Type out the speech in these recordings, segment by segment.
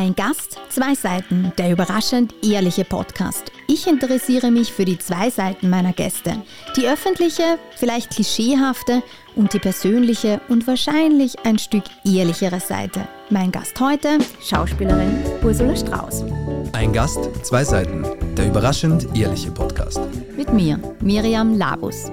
Ein Gast, zwei Seiten, der überraschend ehrliche Podcast. Ich interessiere mich für die zwei Seiten meiner Gäste. Die öffentliche, vielleicht klischeehafte und die persönliche und wahrscheinlich ein Stück ehrlichere Seite. Mein Gast heute, Schauspielerin Ursula Strauß. Ein Gast, zwei Seiten, der überraschend ehrliche Podcast. Mit mir, Miriam Labus.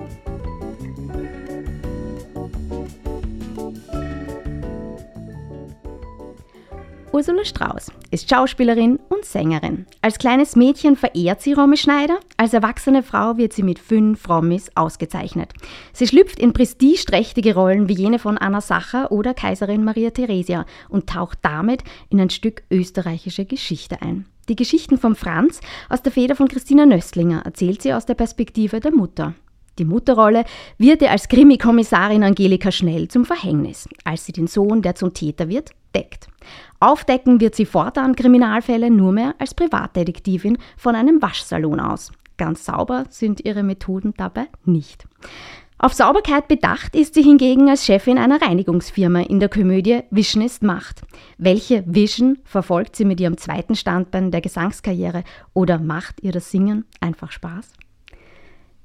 Ursula Strauß ist Schauspielerin und Sängerin. Als kleines Mädchen verehrt sie Romy Schneider, als erwachsene Frau wird sie mit fünf Romis ausgezeichnet. Sie schlüpft in prestigeträchtige Rollen wie jene von Anna Sacher oder Kaiserin Maria Theresia und taucht damit in ein Stück österreichische Geschichte ein. Die Geschichten von Franz aus der Feder von Christina Nöstlinger erzählt sie aus der Perspektive der Mutter. Die Mutterrolle wird ihr als Krimikommissarin Angelika Schnell zum Verhängnis, als sie den Sohn, der zum Täter wird, deckt. Aufdecken wird sie fortan Kriminalfälle nur mehr als Privatdetektivin von einem Waschsalon aus. Ganz sauber sind ihre Methoden dabei nicht. Auf Sauberkeit bedacht ist sie hingegen als Chefin einer Reinigungsfirma in der Komödie Vision ist Macht. Welche Vision verfolgt sie mit ihrem zweiten Standbein der Gesangskarriere oder macht ihr das Singen einfach Spaß?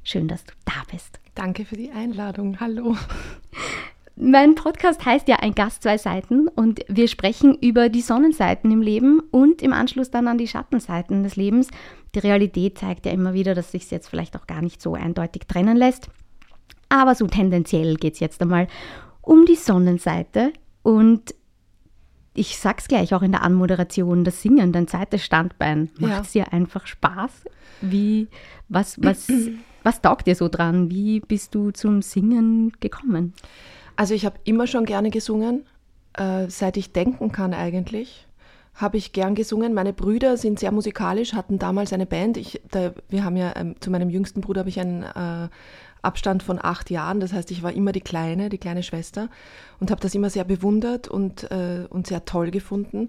Schön, dass du da bist. Danke für die Einladung. Hallo. Mein Podcast heißt ja Ein Gast, zwei Seiten und wir sprechen über die Sonnenseiten im Leben und im Anschluss dann an die Schattenseiten des Lebens. Die Realität zeigt ja immer wieder, dass sich es jetzt vielleicht auch gar nicht so eindeutig trennen lässt. Aber so tendenziell geht es jetzt einmal um die Sonnenseite und ich sag's gleich auch in der Anmoderation, das Singen, dein zweites Standbein, macht es ja. dir einfach Spaß? Wie, was, was, was taugt dir so dran? Wie bist du zum Singen gekommen? Also ich habe immer schon gerne gesungen, äh, seit ich denken kann eigentlich habe ich gern gesungen. Meine Brüder sind sehr musikalisch, hatten damals eine Band. Ich, da, wir haben ja ähm, zu meinem jüngsten Bruder habe ich einen äh, Abstand von acht Jahren. Das heißt, ich war immer die Kleine, die kleine Schwester und habe das immer sehr bewundert und, äh, und sehr toll gefunden.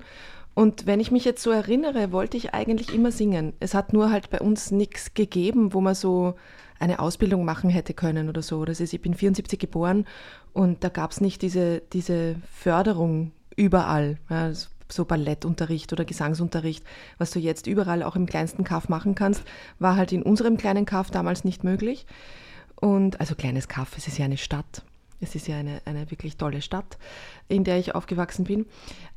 Und wenn ich mich jetzt so erinnere, wollte ich eigentlich immer singen. Es hat nur halt bei uns nichts gegeben, wo man so eine Ausbildung machen hätte können oder so. Das ist, ich bin 74 geboren und da gab es nicht diese, diese Förderung überall. Ja, so Ballettunterricht oder Gesangsunterricht, was du jetzt überall auch im kleinsten Kaff machen kannst, war halt in unserem kleinen Kaff damals nicht möglich. Und also kleines Kaff, es ist ja eine Stadt. Es ist ja eine, eine wirklich tolle Stadt, in der ich aufgewachsen bin.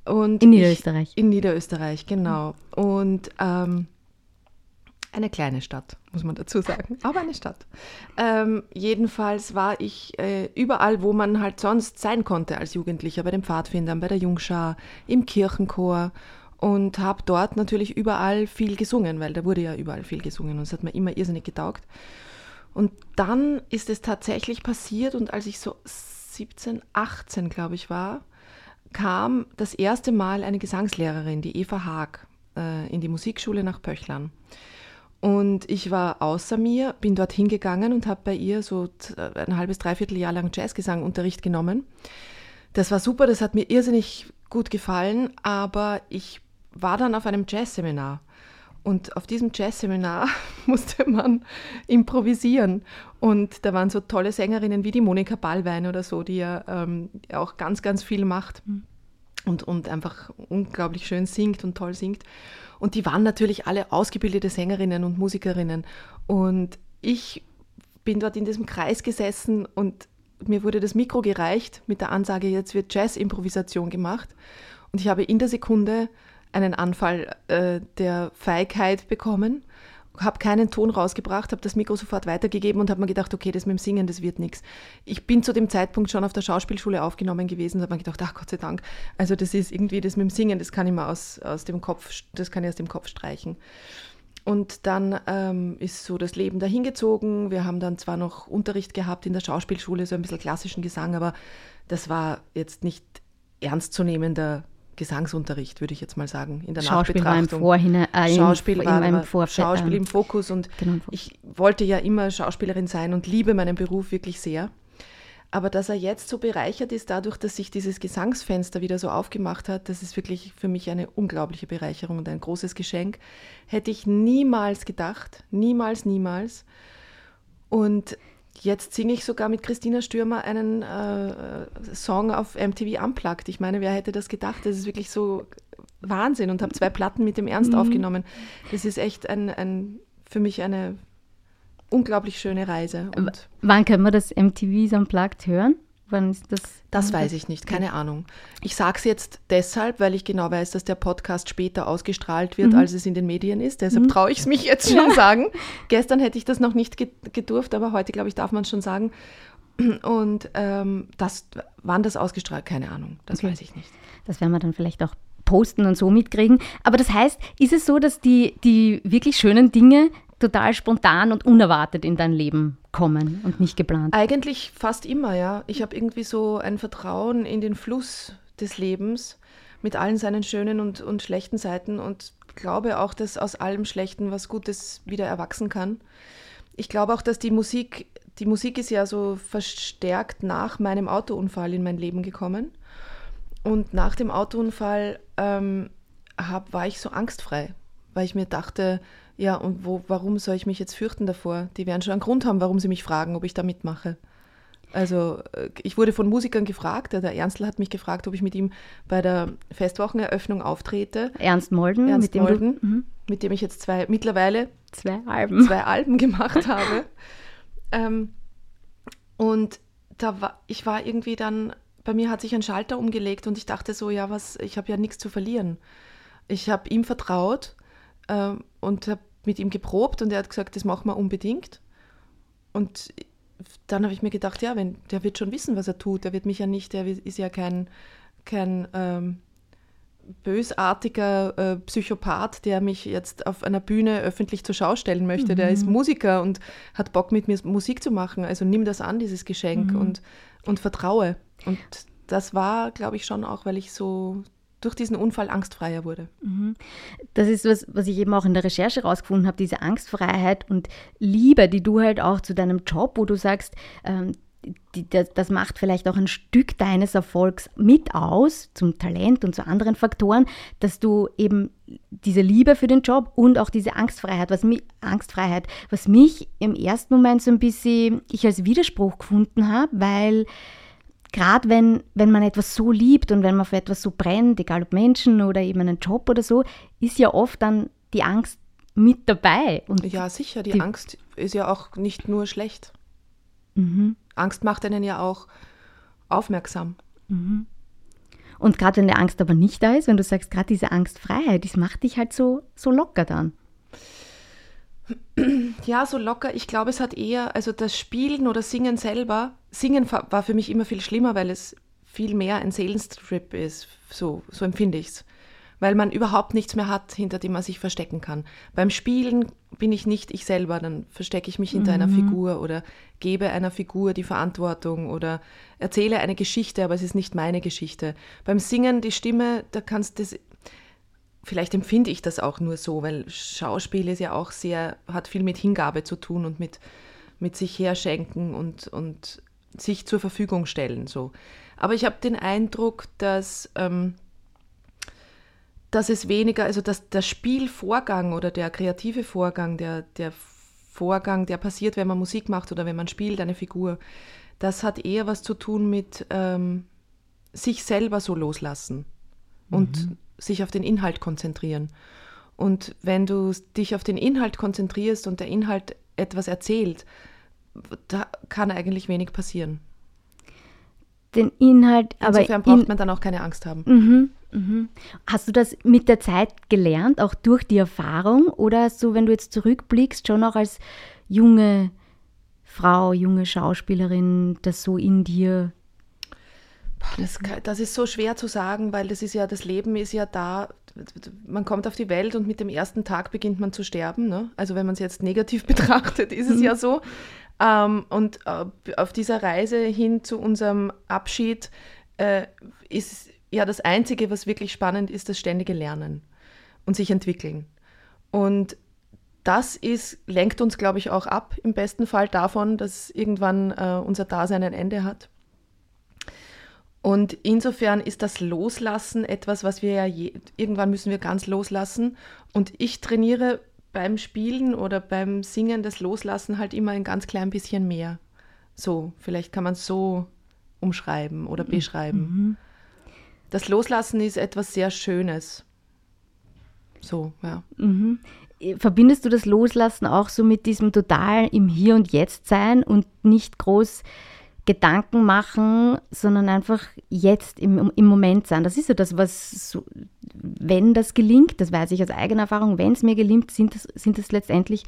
Und in Niederösterreich. Ich, in Niederösterreich, genau. Und ähm, eine kleine Stadt, muss man dazu sagen, aber eine Stadt. Ähm, jedenfalls war ich äh, überall, wo man halt sonst sein konnte als Jugendlicher, bei den Pfadfindern, bei der Jungschar, im Kirchenchor und habe dort natürlich überall viel gesungen, weil da wurde ja überall viel gesungen und es hat mir immer irrsinnig getaugt. Und dann ist es tatsächlich passiert und als ich so 17, 18, glaube ich, war, kam das erste Mal eine Gesangslehrerin, die Eva Haag, äh, in die Musikschule nach Pöchlern. Und ich war außer mir, bin dort hingegangen und habe bei ihr so ein halbes, dreiviertel Jahr lang Jazzgesangunterricht genommen. Das war super, das hat mir irrsinnig gut gefallen, aber ich war dann auf einem Jazzseminar. Und auf diesem Jazzseminar musste man improvisieren. Und da waren so tolle Sängerinnen wie die Monika Ballwein oder so, die ja ähm, auch ganz, ganz viel macht mhm. Und, und einfach unglaublich schön singt und toll singt. Und die waren natürlich alle ausgebildete Sängerinnen und Musikerinnen. Und ich bin dort in diesem Kreis gesessen und mir wurde das Mikro gereicht mit der Ansage, jetzt wird Jazz-Improvisation gemacht. Und ich habe in der Sekunde einen Anfall äh, der Feigheit bekommen habe keinen Ton rausgebracht, habe das Mikro sofort weitergegeben und habe mir gedacht, okay, das mit dem Singen, das wird nichts. Ich bin zu dem Zeitpunkt schon auf der Schauspielschule aufgenommen gewesen und habe mir gedacht, ach Gott sei Dank, also das ist irgendwie das mit dem Singen, das kann ich mal aus, aus dem Kopf, das kann ich aus dem Kopf streichen. Und dann ähm, ist so das Leben dahingezogen. Wir haben dann zwar noch Unterricht gehabt in der Schauspielschule, so ein bisschen klassischen Gesang, aber das war jetzt nicht ernstzunehmender Gesangsunterricht, würde ich jetzt mal sagen, in der Schauspiel Nachbetrachtung. War im, Vorhin, äh, Schauspiel war im Vorfeld, Schauspiel im Fokus und genau. ich wollte ja immer Schauspielerin sein und liebe meinen Beruf wirklich sehr. Aber dass er jetzt so bereichert ist, dadurch, dass sich dieses Gesangsfenster wieder so aufgemacht hat, das ist wirklich für mich eine unglaubliche Bereicherung und ein großes Geschenk. Hätte ich niemals gedacht, niemals, niemals. Und Jetzt singe ich sogar mit Christina Stürmer einen äh, Song auf MTV Unplugged. Ich meine, wer hätte das gedacht? Das ist wirklich so Wahnsinn und habe zwei Platten mit dem Ernst Mhm. aufgenommen. Das ist echt ein, ein, für mich eine unglaublich schöne Reise. Und Wann können wir das MTV Unplugged hören? Wann ist das? das weiß ich nicht, keine Ahnung. Ich sage es jetzt deshalb, weil ich genau weiß, dass der Podcast später ausgestrahlt wird, als es in den Medien ist. Deshalb traue ich es mich jetzt schon sagen. Gestern hätte ich das noch nicht ge- gedurft, aber heute, glaube ich, darf man es schon sagen. Und ähm, das, wann das ausgestrahlt, keine Ahnung, das Okay. weiß ich nicht. Das werden wir dann vielleicht auch posten und so mitkriegen. Aber das heißt, ist es so, dass die, die wirklich schönen Dinge total spontan und unerwartet in dein Leben kommen und nicht geplant? Eigentlich fast immer, ja. Ich habe irgendwie so ein Vertrauen in den Fluss des Lebens mit allen seinen schönen und, und schlechten Seiten und glaube auch, dass aus allem Schlechten was Gutes wieder erwachsen kann. Ich glaube auch, dass die Musik, die Musik ist ja so verstärkt nach meinem Autounfall in mein Leben gekommen. Und nach dem Autounfall ähm, hab, war ich so angstfrei, weil ich mir dachte, ja, und wo, warum soll ich mich jetzt fürchten davor? Die werden schon einen Grund haben, warum sie mich fragen, ob ich da mitmache. Also äh, ich wurde von Musikern gefragt, der, Ernstl hat mich gefragt, ob ich mit ihm bei der Festwocheneröffnung auftrete, Ernst Molden, Ernst mit dem Molden. du mhm, mit dem ich jetzt zwei, mittlerweile zwei Alben. zwei Alben gemacht habe. Ähm, und da war, ich war irgendwie dann, bei mir hat sich ein Schalter umgelegt und ich dachte so, ja, was, ich habe ja nichts zu verlieren. Ich habe ihm vertraut ähm, und habe mit ihm geprobt und er hat gesagt, das machen wir unbedingt. Und dann habe ich mir gedacht, ja, wenn, der wird schon wissen, was er tut. Der wird mich ja nicht, der ist ja kein, kein ähm, bösartiger äh, Psychopath, der mich jetzt auf einer Bühne öffentlich zur Schau stellen möchte. Der ist Musiker und hat Bock mit mir Musik zu machen. Also nimm das an, dieses Geschenk und, und vertraue. Und das war, glaube ich, schon auch, weil ich so durch diesen Unfall angstfreier wurde. Das ist was, was ich eben auch in der Recherche rausgefunden habe, diese Angstfreiheit und Liebe, die du halt auch zu deinem Job, wo du sagst, ähm, die, das, das macht vielleicht auch ein Stück deines Erfolgs mit aus, zum Talent und zu anderen Faktoren, dass du eben diese Liebe für den Job und auch diese Angstfreiheit, was mich, Angstfreiheit, was mich im ersten Moment so ein bisschen ich als Widerspruch gefunden habe, weil gerade wenn, wenn man etwas so liebt und wenn man für etwas so brennt, egal ob Menschen oder eben einen Job oder so, ist ja oft dann die Angst mit dabei. Und Ja, sicher, die, Die- Angst ist ja auch nicht nur schlecht. Mhm. Angst macht einen ja auch aufmerksam. Und gerade wenn die Angst aber nicht da ist, wenn du sagst, gerade diese Angstfreiheit, das macht dich halt so, so locker dann. Ja, so locker. Ich glaube, es hat eher, also das Spielen oder Singen selber, Singen war für mich immer viel schlimmer, weil es viel mehr ein Seelenstrip ist. So, so empfinde ich es. Weil man überhaupt nichts mehr hat, hinter dem man sich verstecken kann. Beim Spielen bin ich nicht ich selber, dann verstecke ich mich hinter einer Figur oder gebe einer Figur die Verantwortung oder erzähle eine Geschichte, aber es ist nicht meine Geschichte. Beim Singen, die Stimme, da kannst du das vielleicht empfinde ich das auch nur so, weil Schauspiel ist ja auch sehr, hat viel mit Hingabe zu tun und mit, mit sich herschenken und, und sich zur Verfügung stellen. So. Aber ich habe den Eindruck, dass, ähm, dass es weniger, also dass der Spielvorgang oder der kreative Vorgang, der, der Vorgang, der passiert, wenn man Musik macht oder wenn man spielt, eine Figur, das hat eher was zu tun mit ähm, sich selber so loslassen und sich auf den Inhalt konzentrieren. Und wenn du dich auf den Inhalt konzentrierst und der Inhalt etwas erzählt, da kann eigentlich wenig passieren. Den Inhalt, aber Insofern braucht in, man dann auch keine Angst haben. Mhm, mhm. Hast du das mit der Zeit gelernt, auch durch die Erfahrung? Oder hast du, wenn du jetzt zurückblickst, schon auch als junge Frau, junge Schauspielerin, das so in dir? Das, kann- das ist so schwer zu sagen, weil das ist ja, das Leben ist ja da, man kommt auf die Welt und mit dem ersten Tag beginnt man zu sterben. Ne? Also wenn man es jetzt negativ betrachtet, ist es ja so. Ähm, und äh, auf dieser Reise hin zu unserem Abschied äh, ist ja das Einzige, was wirklich spannend ist, das ständige Lernen und sich entwickeln. Und das ist, lenkt uns, glaube ich, auch ab, im besten Fall davon, dass irgendwann äh, unser Dasein ein Ende hat. Und insofern ist das Loslassen etwas, was wir ja je, irgendwann müssen wir ganz loslassen. Und ich trainiere beim Spielen oder beim Singen das Loslassen halt immer ein ganz klein bisschen mehr. So, vielleicht kann man es so umschreiben oder beschreiben. Das Loslassen ist etwas sehr Schönes. So, ja. Mhm. Verbindest du das Loslassen auch so mit diesem total im Hier und Jetzt sein und nicht groß Gedanken machen, sondern einfach jetzt im, im Moment sein. Das ist ja das, was, so, wenn das gelingt, das weiß ich aus eigener Erfahrung, wenn es mir gelingt, sind es sind das letztendlich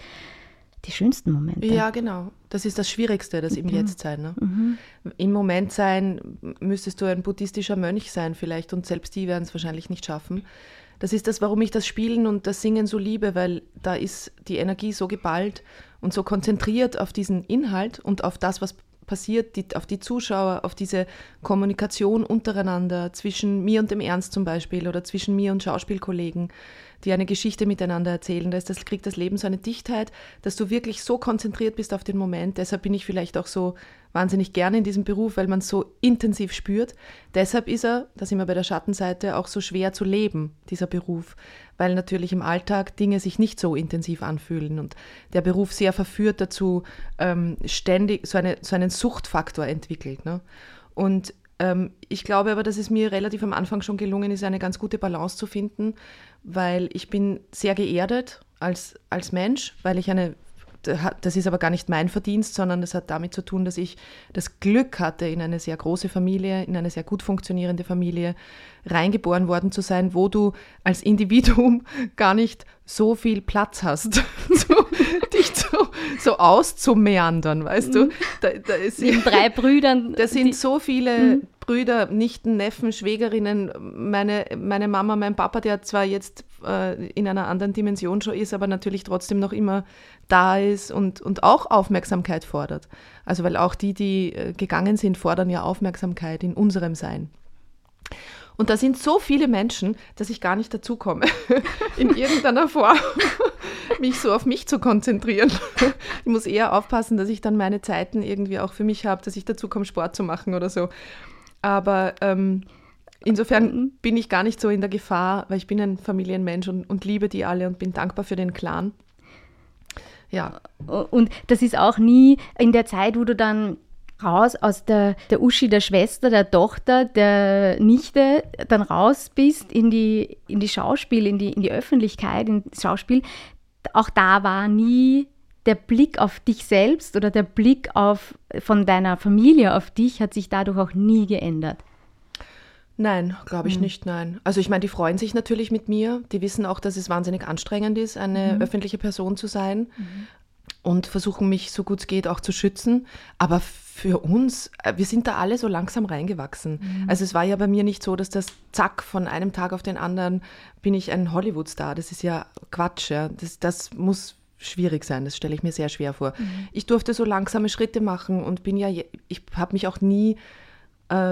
die schönsten Momente. Ja, genau. Das ist das Schwierigste, das im mhm. Jetzt sein. Ne? Mhm. Im Moment sein müsstest du ein buddhistischer Mönch sein vielleicht und selbst die werden es wahrscheinlich nicht schaffen. Das ist das, warum ich das Spielen und das Singen so liebe, weil da ist die Energie so geballt und so konzentriert auf diesen Inhalt und auf das, was passiert, die, auf die Zuschauer, auf diese Kommunikation untereinander, zwischen mir und dem Ernst zum Beispiel oder zwischen mir und Schauspielkollegen, die eine Geschichte miteinander erzählen. Da ist das, kriegt das Leben so eine Dichtheit, dass du wirklich so konzentriert bist auf den Moment. Deshalb bin ich vielleicht auch so wahnsinnig gerne in diesem Beruf, weil man es so intensiv spürt. Deshalb ist er, da sind wir bei der Schattenseite, auch so schwer zu leben, dieser Beruf, weil natürlich im Alltag Dinge sich nicht so intensiv anfühlen und der Beruf sehr verführt dazu, ähm, ständig so, eine, so einen Suchtfaktor entwickelt. Ne? Und ich glaube aber, dass es mir relativ am Anfang schon gelungen ist, eine ganz gute Balance zu finden, weil ich bin sehr geerdet als, als Mensch, weil ich eine das ist aber gar nicht mein Verdienst, sondern das hat damit zu tun, dass ich das Glück hatte, in eine sehr große Familie, in eine sehr gut funktionierende Familie reingeboren worden zu sein, wo du als Individuum gar nicht so viel Platz hast, so, dich so, so auszumeandern, weißt du? Mhm. Da, da ist, Neben drei Brüdern. Da sind so viele mhm. Brüder, Nichten, Neffen, Schwägerinnen, meine, meine Mama, mein Papa, der zwar jetzt äh, in einer anderen Dimension schon ist, aber natürlich trotzdem noch immer da ist und, und auch Aufmerksamkeit fordert. Also weil auch die, die äh, gegangen sind, fordern ja Aufmerksamkeit in unserem Sein. Und da sind so viele Menschen, dass ich gar nicht dazu komme, in irgendeiner Form mich so auf mich zu konzentrieren. Ich muss eher aufpassen, dass ich dann meine Zeiten irgendwie auch für mich habe, dass ich dazu komme, Sport zu machen oder so. Aber ähm, insofern bin ich gar nicht so in der Gefahr, weil ich bin ein Familienmensch und, und liebe die alle und bin dankbar für den Clan. Ja. Und das ist auch nie in der Zeit, wo du dann raus aus der, der Uschi, der Schwester, der Tochter, der Nichte, dann raus bist in die, in die Schauspiel, in die, in die Öffentlichkeit, in das Schauspiel, auch da war nie der Blick auf dich selbst oder der Blick auf, von deiner Familie auf dich hat sich dadurch auch nie geändert. Nein, glaube ich mhm. nicht, nein. Also ich meine, die freuen sich natürlich mit mir. Die wissen auch, dass es wahnsinnig anstrengend ist, eine mhm. öffentliche Person zu sein. Mhm. Und versuchen mich so gut es geht auch zu schützen. Aber für uns, äh, wir sind da alle so langsam reingewachsen. Mhm. Also es war ja bei mir nicht so, dass das zack, von einem Tag auf den anderen bin ich ein Hollywood-Star. Das ist ja Quatsch. Ja. Das, das muss schwierig sein, das stelle ich mir sehr schwer vor. Mhm. Ich durfte so langsame Schritte machen und bin ja, ich habe mich auch nie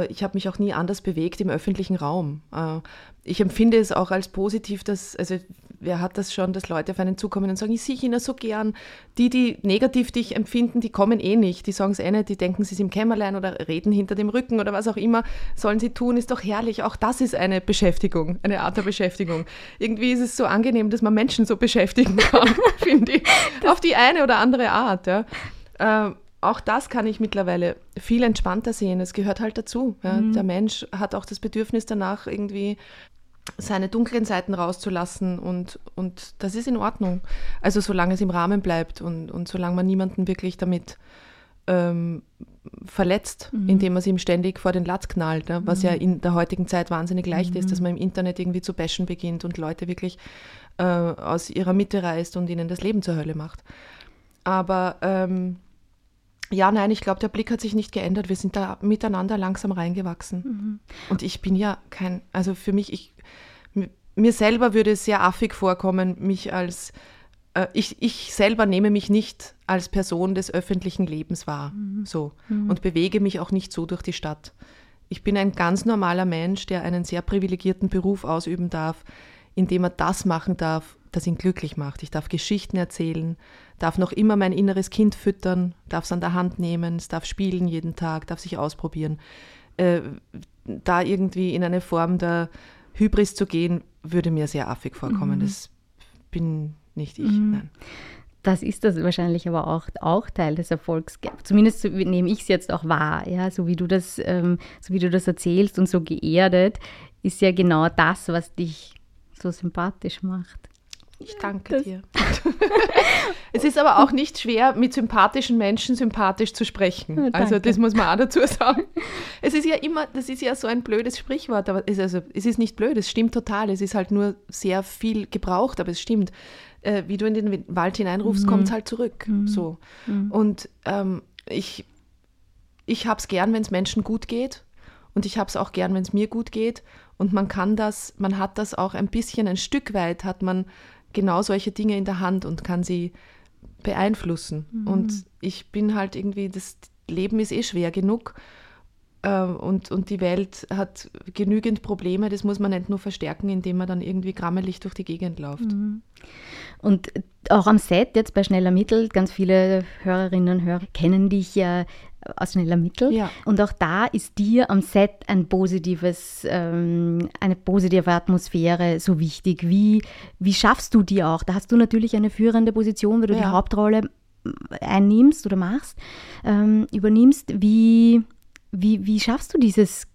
ich habe mich auch nie anders bewegt im öffentlichen Raum. Äh, ich empfinde es auch als positiv, dass, also wer hat das schon, dass Leute auf einen zukommen und sagen, ich sehe China so gern. Die, die negativ dich empfinden, die kommen eh nicht. Die sagen es eh nicht, die denken, sie sind im Kämmerlein oder reden hinter dem Rücken oder was auch immer sollen sie tun, ist doch herrlich. Auch das ist eine Beschäftigung, eine Art der Beschäftigung. Irgendwie ist es so angenehm, dass man Menschen so beschäftigen kann, finde ich. Auf die eine oder andere Art. Ja. Auch das kann ich mittlerweile viel entspannter sehen. Es gehört halt dazu. Ja. Mhm. Der Mensch hat auch das Bedürfnis danach, irgendwie seine dunklen Seiten rauszulassen und, und das ist in Ordnung. Also solange es im Rahmen bleibt und, und solange man niemanden wirklich damit ähm, verletzt, mhm. indem man es ihm ständig vor den Latz knallt, ne? was mhm. ja in der heutigen Zeit wahnsinnig leicht mhm. ist, dass man im Internet irgendwie zu bashen beginnt und Leute wirklich äh, aus ihrer Mitte reißt und ihnen das Leben zur Hölle macht. Aber ähm, ja, nein, ich glaube, der Blick hat sich nicht geändert. Wir sind da miteinander langsam reingewachsen. Mhm. Und ich bin ja kein, also für mich, ich, mir selber würde es sehr affig vorkommen, mich als, äh, ich, ich selber nehme mich nicht als Person des öffentlichen Lebens wahr, mhm. so, mhm. und bewege mich auch nicht so durch die Stadt. Ich bin ein ganz normaler Mensch, der einen sehr privilegierten Beruf ausüben darf, indem er das machen darf, das ihn glücklich macht. Ich darf Geschichten erzählen, darf noch immer mein inneres Kind füttern, darf es an der Hand nehmen, es darf spielen jeden Tag, darf sich ausprobieren. Äh, da irgendwie in eine Form der Hybris zu gehen, würde mir sehr affig vorkommen. Mhm. Das bin nicht ich. Mhm. Nein. Das ist das wahrscheinlich aber auch, auch Teil des Erfolgs. Zumindest so, nehme ich es jetzt auch wahr, ja, so wie du das, ähm, so wie du das erzählst und so geerdet, ist ja genau das, was dich so sympathisch macht. Ich danke dir. es ist aber auch nicht schwer, mit sympathischen Menschen sympathisch zu sprechen. Ja, also das muss man auch dazu sagen. Es ist ja immer, das ist ja so ein blödes Sprichwort, aber es, also, es ist nicht blöd, es stimmt total. Es ist halt nur sehr viel gebraucht, aber es stimmt. Äh, wie du in den Wald hineinrufst, Mhm. kommt es halt zurück. So. Und ähm, ich, ich habe es gern, wenn es Menschen gut geht. Und ich habe es auch gern, wenn es mir gut geht. Und man kann das, man hat das auch ein bisschen, ein Stück weit hat man genau solche Dinge in der Hand und kann sie beeinflussen. Und ich bin halt irgendwie, das Leben ist eh schwer genug. äh, Und, und die Welt hat genügend Probleme, das muss man nicht nur verstärken, indem man dann irgendwie grammelig durch die Gegend läuft. Und auch am Set, jetzt bei Schneller Mittel, ganz viele Hörerinnen und Hörer kennen dich ja aus Schneller Mittel. Ja. Und auch da ist dir am Set ein positives, ähm, eine positive Atmosphäre so wichtig. Wie, wie schaffst du die auch? Da hast du natürlich eine führende Position, weil du die Ja. Hauptrolle einnimmst oder machst, ähm, übernimmst. Wie, wie, wie schaffst du dieses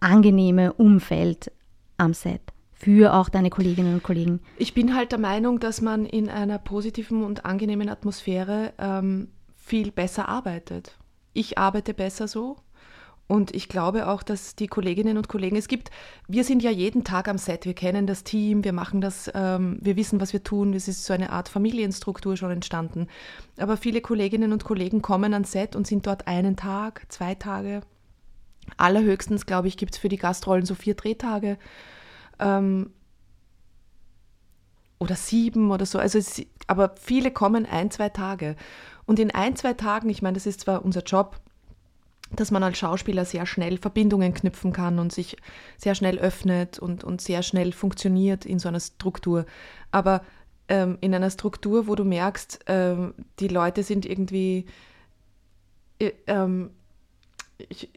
angenehme Umfeld am Set für auch deine Kolleginnen und Kollegen? Ich bin halt der Meinung, dass man in einer positiven und angenehmen Atmosphäre ähm, viel besser arbeitet. Ich arbeite besser so. Und ich glaube auch, dass die Kolleginnen und Kollegen, es gibt, wir sind ja jeden Tag am Set, wir kennen das Team, wir machen das, ähm, wir wissen, was wir tun, es ist so eine Art Familienstruktur schon entstanden. Aber viele Kolleginnen und Kollegen kommen ans Set und sind dort einen Tag, zwei Tage. Allerhöchstens, glaube ich, gibt es für die Gastrollen so vier Drehtage. Ähm, oder sieben oder so. Also es, aber viele kommen ein, zwei Tage. Und in ein, zwei Tagen, ich meine, das ist zwar unser Job, dass man als Schauspieler sehr schnell Verbindungen knüpfen kann und sich sehr schnell öffnet und, und sehr schnell funktioniert in so einer Struktur. Aber ähm, in einer Struktur, wo du merkst, ähm, die Leute sind irgendwie, äh, ähm, ich,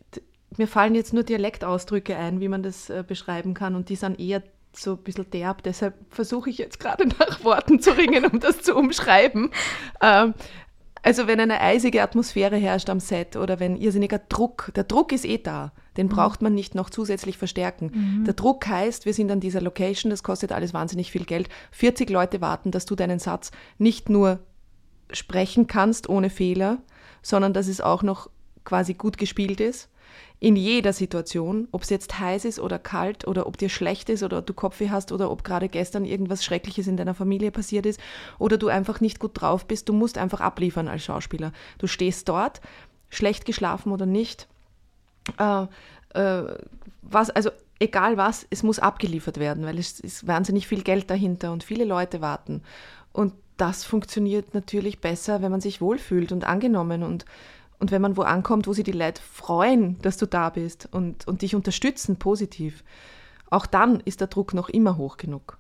mir fallen jetzt nur Dialektausdrücke ein, wie man das äh, beschreiben kann und die sind eher so ein bisschen derb, deshalb versuche ich jetzt gerade nach Worten zu ringen, um das zu umschreiben. Ähm, also wenn eine eisige Atmosphäre herrscht am Set oder wenn irrsinniger Druck, der Druck ist eh da, den braucht man nicht noch zusätzlich verstärken. Der Druck heißt, wir sind an dieser Location, das kostet alles wahnsinnig viel Geld. 40 Leute warten, dass du deinen Satz nicht nur sprechen kannst ohne Fehler, sondern dass es auch noch quasi gut gespielt ist. In jeder Situation, ob es jetzt heiß ist oder kalt oder ob dir schlecht ist oder du Kopfweh hast oder ob gerade gestern irgendwas Schreckliches in deiner Familie passiert ist oder du einfach nicht gut drauf bist, du musst einfach abliefern als Schauspieler. Du stehst dort, schlecht geschlafen oder nicht, äh, äh, was, also egal was, es muss abgeliefert werden, weil es ist wahnsinnig viel Geld dahinter und viele Leute warten. Und das funktioniert natürlich besser, wenn man sich wohlfühlt und angenommen und, und wenn man wo ankommt, wo sich die Leute freuen, dass du da bist und, und dich unterstützen positiv. Auch dann ist der Druck noch immer hoch genug.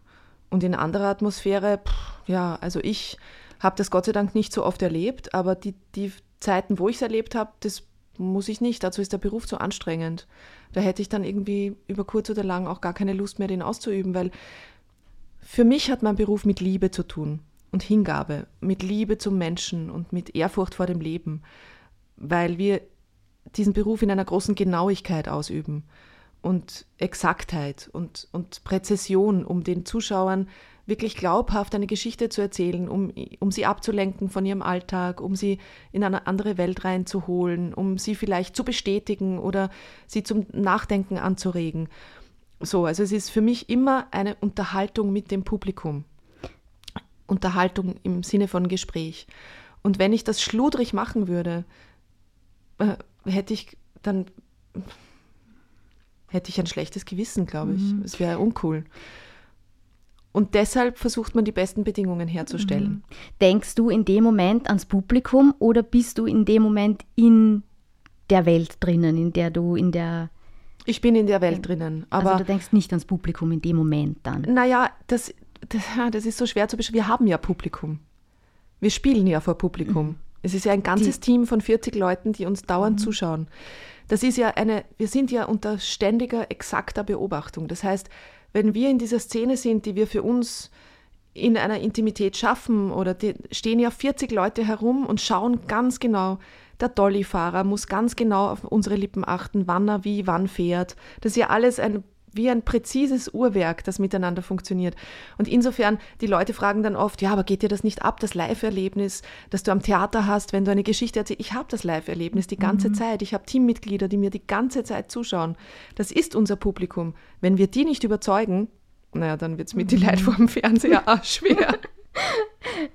Und in anderer Atmosphäre, pff, ja, also ich habe das Gott sei Dank nicht so oft erlebt, aber die, die Zeiten, wo ich es erlebt habe, das muss ich nicht. Dazu ist der Beruf zu anstrengend. Da hätte ich dann irgendwie über kurz oder lang auch gar keine Lust mehr, den auszuüben, weil für mich hat mein Beruf mit Liebe zu tun und Hingabe, mit Liebe zum Menschen und mit Ehrfurcht vor dem Leben, weil wir diesen Beruf in einer großen Genauigkeit ausüben und Exaktheit und, und Präzision, um den Zuschauern wirklich glaubhaft eine Geschichte zu erzählen, um, um sie abzulenken von ihrem Alltag, um sie in eine andere Welt reinzuholen, um sie vielleicht zu bestätigen oder sie zum Nachdenken anzuregen. So, also es ist für mich immer eine Unterhaltung mit dem Publikum. Unterhaltung im Sinne von Gespräch. Und wenn ich das schludrig machen würde, äh, hätte ich dann hätte ich ein schlechtes Gewissen, glaube ich. Es wäre uncool. Und deshalb versucht man die besten Bedingungen herzustellen. Denkst du in dem Moment ans Publikum oder bist du in dem Moment in der Welt drinnen, in der du in der. Ich bin in der Welt drinnen, aber also du denkst nicht ans Publikum in dem Moment dann. naja, das, das, das ist so schwer zu beschreiben. Wir haben ja Publikum. Wir spielen ja vor Publikum. Es ist ja ein ganzes Team von 40 Leuten, die uns dauernd zuschauen. Das ist ja eine, wir sind ja unter ständiger, exakter Beobachtung. Das heißt, wenn wir in dieser Szene sind, die wir für uns in einer Intimität schaffen oder die, stehen ja 40 Leute herum und schauen ganz genau, der Dolly-Fahrer muss ganz genau auf unsere Lippen achten, wann er wie, wann fährt. Das ist ja alles ein wie ein präzises Uhrwerk, das miteinander funktioniert. Und insofern, die Leute fragen dann oft, ja, aber geht dir das nicht ab, das Live-Erlebnis, das du am Theater hast, wenn du eine Geschichte erzählst? Ich habe das Live-Erlebnis die ganze mhm. Zeit. Ich habe Teammitglieder, die mir die ganze Zeit zuschauen. Das ist unser Publikum. Wenn wir die nicht überzeugen, naja, dann wird es mit mhm. die Leute vor dem Fernseher auch schwer.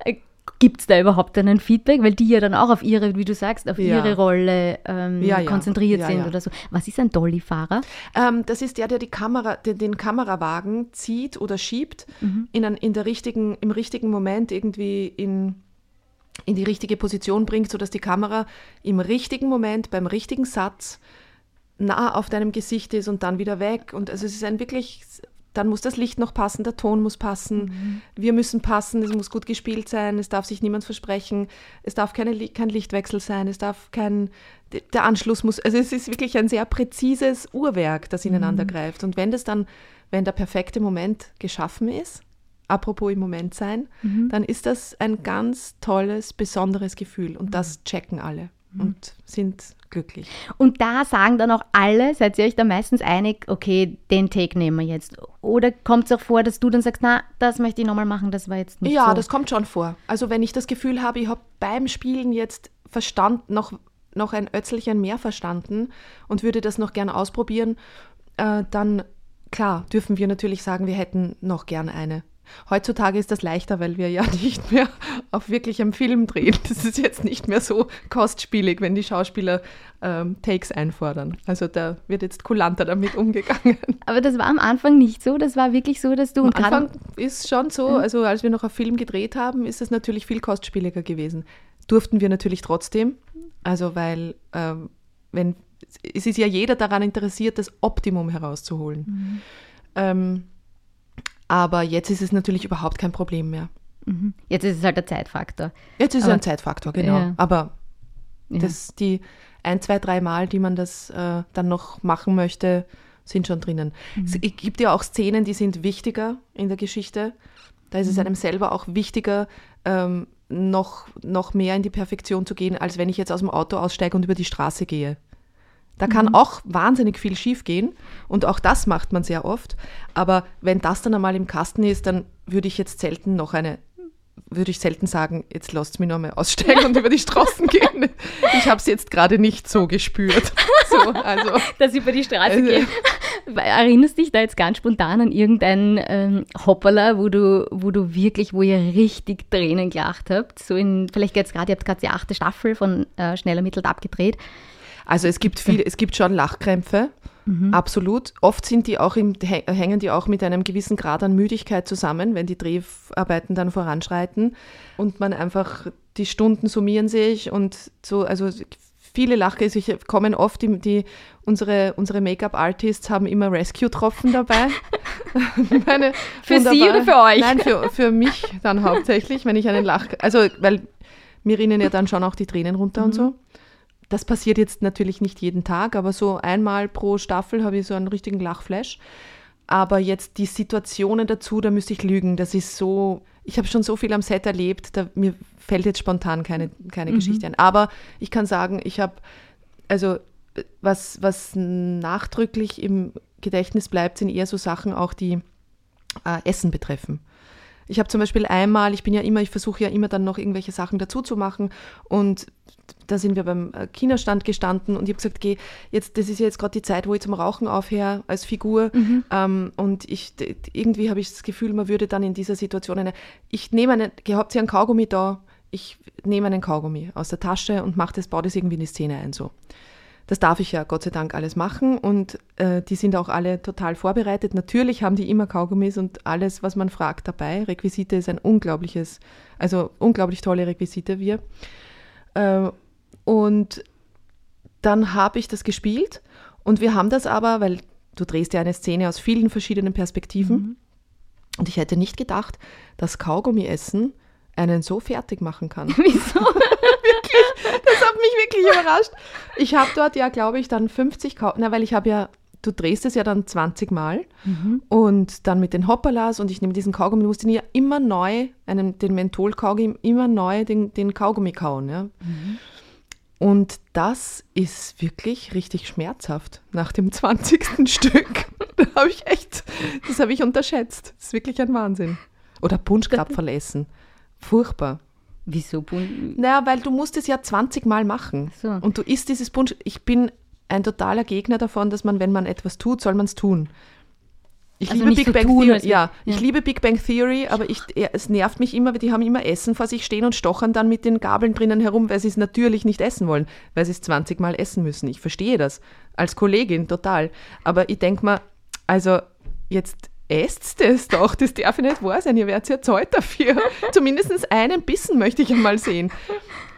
Gibt es da überhaupt einen Feedback? Weil die ja dann auch auf ihre, wie du sagst, auf ja. ihre Rolle ähm, ja, ja. konzentriert sind oder so. Was ist ein Dolly-Fahrer? Ähm, das ist der, der die Kamera, den, den Kamerawagen zieht oder schiebt mhm. in, ein, in der richtigen, im richtigen Moment irgendwie in, in die richtige Position bringt, sodass die Kamera im richtigen Moment, beim richtigen Satz nah auf deinem Gesicht ist und dann wieder weg. Und also es ist ein wirklich dann muss das Licht noch passen, der Ton muss passen, mhm. wir müssen passen, es muss gut gespielt sein, es darf sich niemand versprechen, es darf keine, kein Lichtwechsel sein, es darf kein, der Anschluss muss, also es ist wirklich ein sehr präzises Uhrwerk, das ineinander mhm. greift. Und wenn das dann, wenn der perfekte Moment geschaffen ist, apropos im Moment sein, mhm. dann ist das ein ganz tolles, besonderes Gefühl und das mhm. checken alle. Und sind glücklich. Und da sagen dann auch alle, seid ihr euch da meistens einig, okay, den Take nehmen wir jetzt? Oder kommt es auch vor, dass du dann sagst, na, das möchte ich nochmal machen, das war jetzt nicht ja, so? Ja, das kommt schon vor. Also wenn ich das Gefühl habe, ich habe beim Spielen jetzt verstanden, noch, noch ein Ötzelchen mehr verstanden und würde das noch gern ausprobieren, äh, dann klar, dürfen wir natürlich sagen, wir hätten noch gern eine. Heutzutage ist das leichter, weil wir ja nicht mehr auf wirklichem Film drehen. Das ist jetzt nicht mehr so kostspielig, wenn die Schauspieler ähm, Takes einfordern. Also da wird jetzt kulanter damit umgegangen. Aber das war am Anfang nicht so. Das war wirklich so, dass du. Am Anfang ist schon so. Also als wir noch auf Film gedreht haben, ist es natürlich viel kostspieliger gewesen. Durften wir natürlich trotzdem. Also weil ähm, wenn es ist ja jeder daran interessiert, das Optimum herauszuholen. Mhm. Ähm, aber jetzt ist es natürlich überhaupt kein Problem mehr. Mhm. Jetzt ist es halt der Zeitfaktor. Jetzt ist Aber, es ein Zeitfaktor, genau. Ja. Aber ja. das, die ein, zwei, drei Mal, die man das äh, dann noch machen möchte, sind schon drinnen. Mhm. Es gibt ja auch Szenen, die sind wichtiger in der Geschichte. Da ist es mhm. einem selber auch wichtiger, ähm, noch, noch mehr in die Perfektion zu gehen, als wenn ich jetzt aus dem Auto aussteige und über die Straße gehe. Da kann mhm. auch wahnsinnig viel schiefgehen und auch das macht man sehr oft. Aber wenn das dann einmal im Kasten ist, dann würde ich jetzt selten noch eine würde ich selten sagen, jetzt lasst mich noch mal aussteigen und über die Straßen gehen. Ich habe es jetzt gerade nicht so gespürt. So, also, Dass über die Straße also, gehen. Erinnerst dich da jetzt ganz spontan an irgendein ähm, Hoppala, wo du, wo du wirklich, wo ihr richtig Tränen gelacht habt? So in, vielleicht jetzt gerade, ihr habt gerade die achte Staffel von äh, Schnell ermittelt abgedreht. Also es gibt viel, es gibt schon Lachkrämpfe, mhm. absolut. Oft sind die auch im, hängen die auch mit einem gewissen Grad an Müdigkeit zusammen, wenn die Dreharbeiten dann voranschreiten und man einfach die Stunden summieren sich und so, also viele Lachkrämpfe kommen oft, die, die unsere, unsere Make-up-Artists haben immer Rescue-Tropfen dabei. Meine, für wunderbar. Sie oder für euch? Nein, für, für mich dann hauptsächlich, wenn ich einen Lach, also weil mir rinnen ja dann schon auch die Tränen runter mhm. und so. Das passiert jetzt natürlich nicht jeden Tag, aber so einmal pro Staffel habe ich so einen richtigen Lachflash. Aber jetzt die Situationen dazu, da müsste ich lügen. Das ist so, ich habe schon so viel am Set erlebt, da, mir fällt jetzt spontan keine, keine mhm. Geschichte ein. Aber ich kann sagen, ich habe, also was, was nachdrücklich im Gedächtnis bleibt, sind eher so Sachen auch, die äh, Essen betreffen. Ich habe zum Beispiel einmal, ich bin ja immer, ich versuche ja immer dann noch irgendwelche Sachen dazu zu machen und da sind wir beim äh, China-Stand gestanden und ich habe gesagt, geh, jetzt, das ist ja jetzt gerade die Zeit, wo ich zum Rauchen aufhöre als Figur. Mhm. Ähm, und ich irgendwie habe ich das Gefühl, man würde dann in dieser Situation eine, ich nehme eine, habt ihr einen Kaugummi da? Ich nehme einen Kaugummi aus der Tasche und mache das, baue das irgendwie in die Szene ein. So. Das darf ich ja Gott sei Dank alles machen und äh, die sind auch alle total vorbereitet. Natürlich haben die immer Kaugummis und alles, was man fragt, dabei. Requisite ist ein unglaubliches, also unglaublich tolle Requisite wir. Äh, und dann habe ich das gespielt und wir haben das aber, weil du drehst ja eine Szene aus vielen verschiedenen Perspektiven. Mhm. Und ich hätte nicht gedacht, dass Kaugummi essen einen so fertig machen kann. Wieso? wirklich, das hat mich wirklich überrascht. Ich habe dort ja, glaube ich, dann 50 Kaugummi, na, weil ich habe ja, du drehst es ja dann 20 Mal mhm. und dann mit den Hopperlas und ich nehme diesen Kaugummi, du musst ihn ja immer neu, einen, den Menthol-Kaugummi, immer neu den, den Kaugummi kauen. Ja. Mhm. Und das ist wirklich richtig schmerzhaft nach dem 20. Stück. Da habe ich echt, das habe ich unterschätzt. Das ist wirklich ein Wahnsinn. Oder Punschkrapferl essen. Furchtbar. Wieso? Bun Naja, weil du musst es ja 20 Mal machen. So. Und du isst dieses Punsch. Ich bin ein totaler Gegner davon, dass man, wenn man etwas tut, soll man es tun. Ich Also liebe Big so Bang tun, Theory. als- ja, ich ja. liebe Big Bang Theory, aber ich, ja, es nervt mich immer, weil die haben immer Essen vor sich stehen und stochern dann mit den Gabeln drinnen herum, weil sie es natürlich nicht essen wollen, weil sie es 20 Mal essen müssen. Ich verstehe das als Kollegin total. Aber ich denke mir, also jetzt esst es doch, das darf ja nicht wahr sein, ihr werdet ja zahlt dafür. Zumindest einen Bissen möchte ich einmal sehen.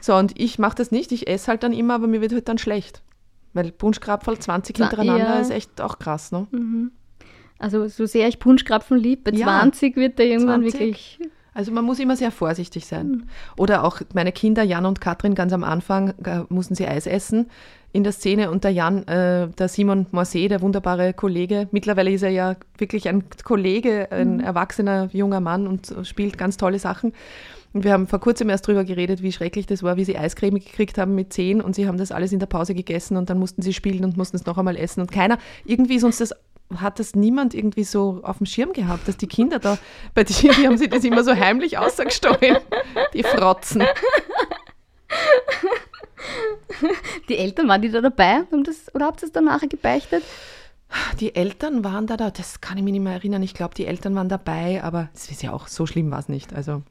So, und ich mache das nicht, ich esse halt dann immer, aber mir wird halt dann schlecht. Weil Punschkrapferl 20 Zwa- hintereinander ja. ist echt auch krass, ne? Also so sehr ich Punschkrapfen lieb, bei Ja. 20 wird der irgendwann 20. wirklich... Also man muss immer sehr vorsichtig sein. Oder auch meine Kinder, Jan und Katrin, ganz am Anfang äh, mussten sie Eis essen in der Szene. Und der Jan, äh, der Simon Morset, der wunderbare Kollege, mittlerweile ist er ja wirklich ein Kollege, ein erwachsener junger Mann und spielt ganz tolle Sachen. Und wir haben vor kurzem erst drüber geredet, wie schrecklich das war, wie sie Eiscreme gekriegt haben mit zehn. Und sie haben das alles in der Pause gegessen und dann mussten sie spielen und mussten es noch einmal essen. Und keiner, irgendwie ist uns das hat das niemand irgendwie so auf dem Schirm gehabt, dass die Kinder da, bei denen die haben sie das immer so heimlich ausgestohlen, die Frotzen. Die Eltern, waren die da dabei? Das, oder habt ihr es dann nachher gebeichtet? Die Eltern waren da, da, das kann ich mich nicht mehr erinnern. Ich glaube, die Eltern waren dabei, aber es ist ja auch so schlimm war es nicht. Also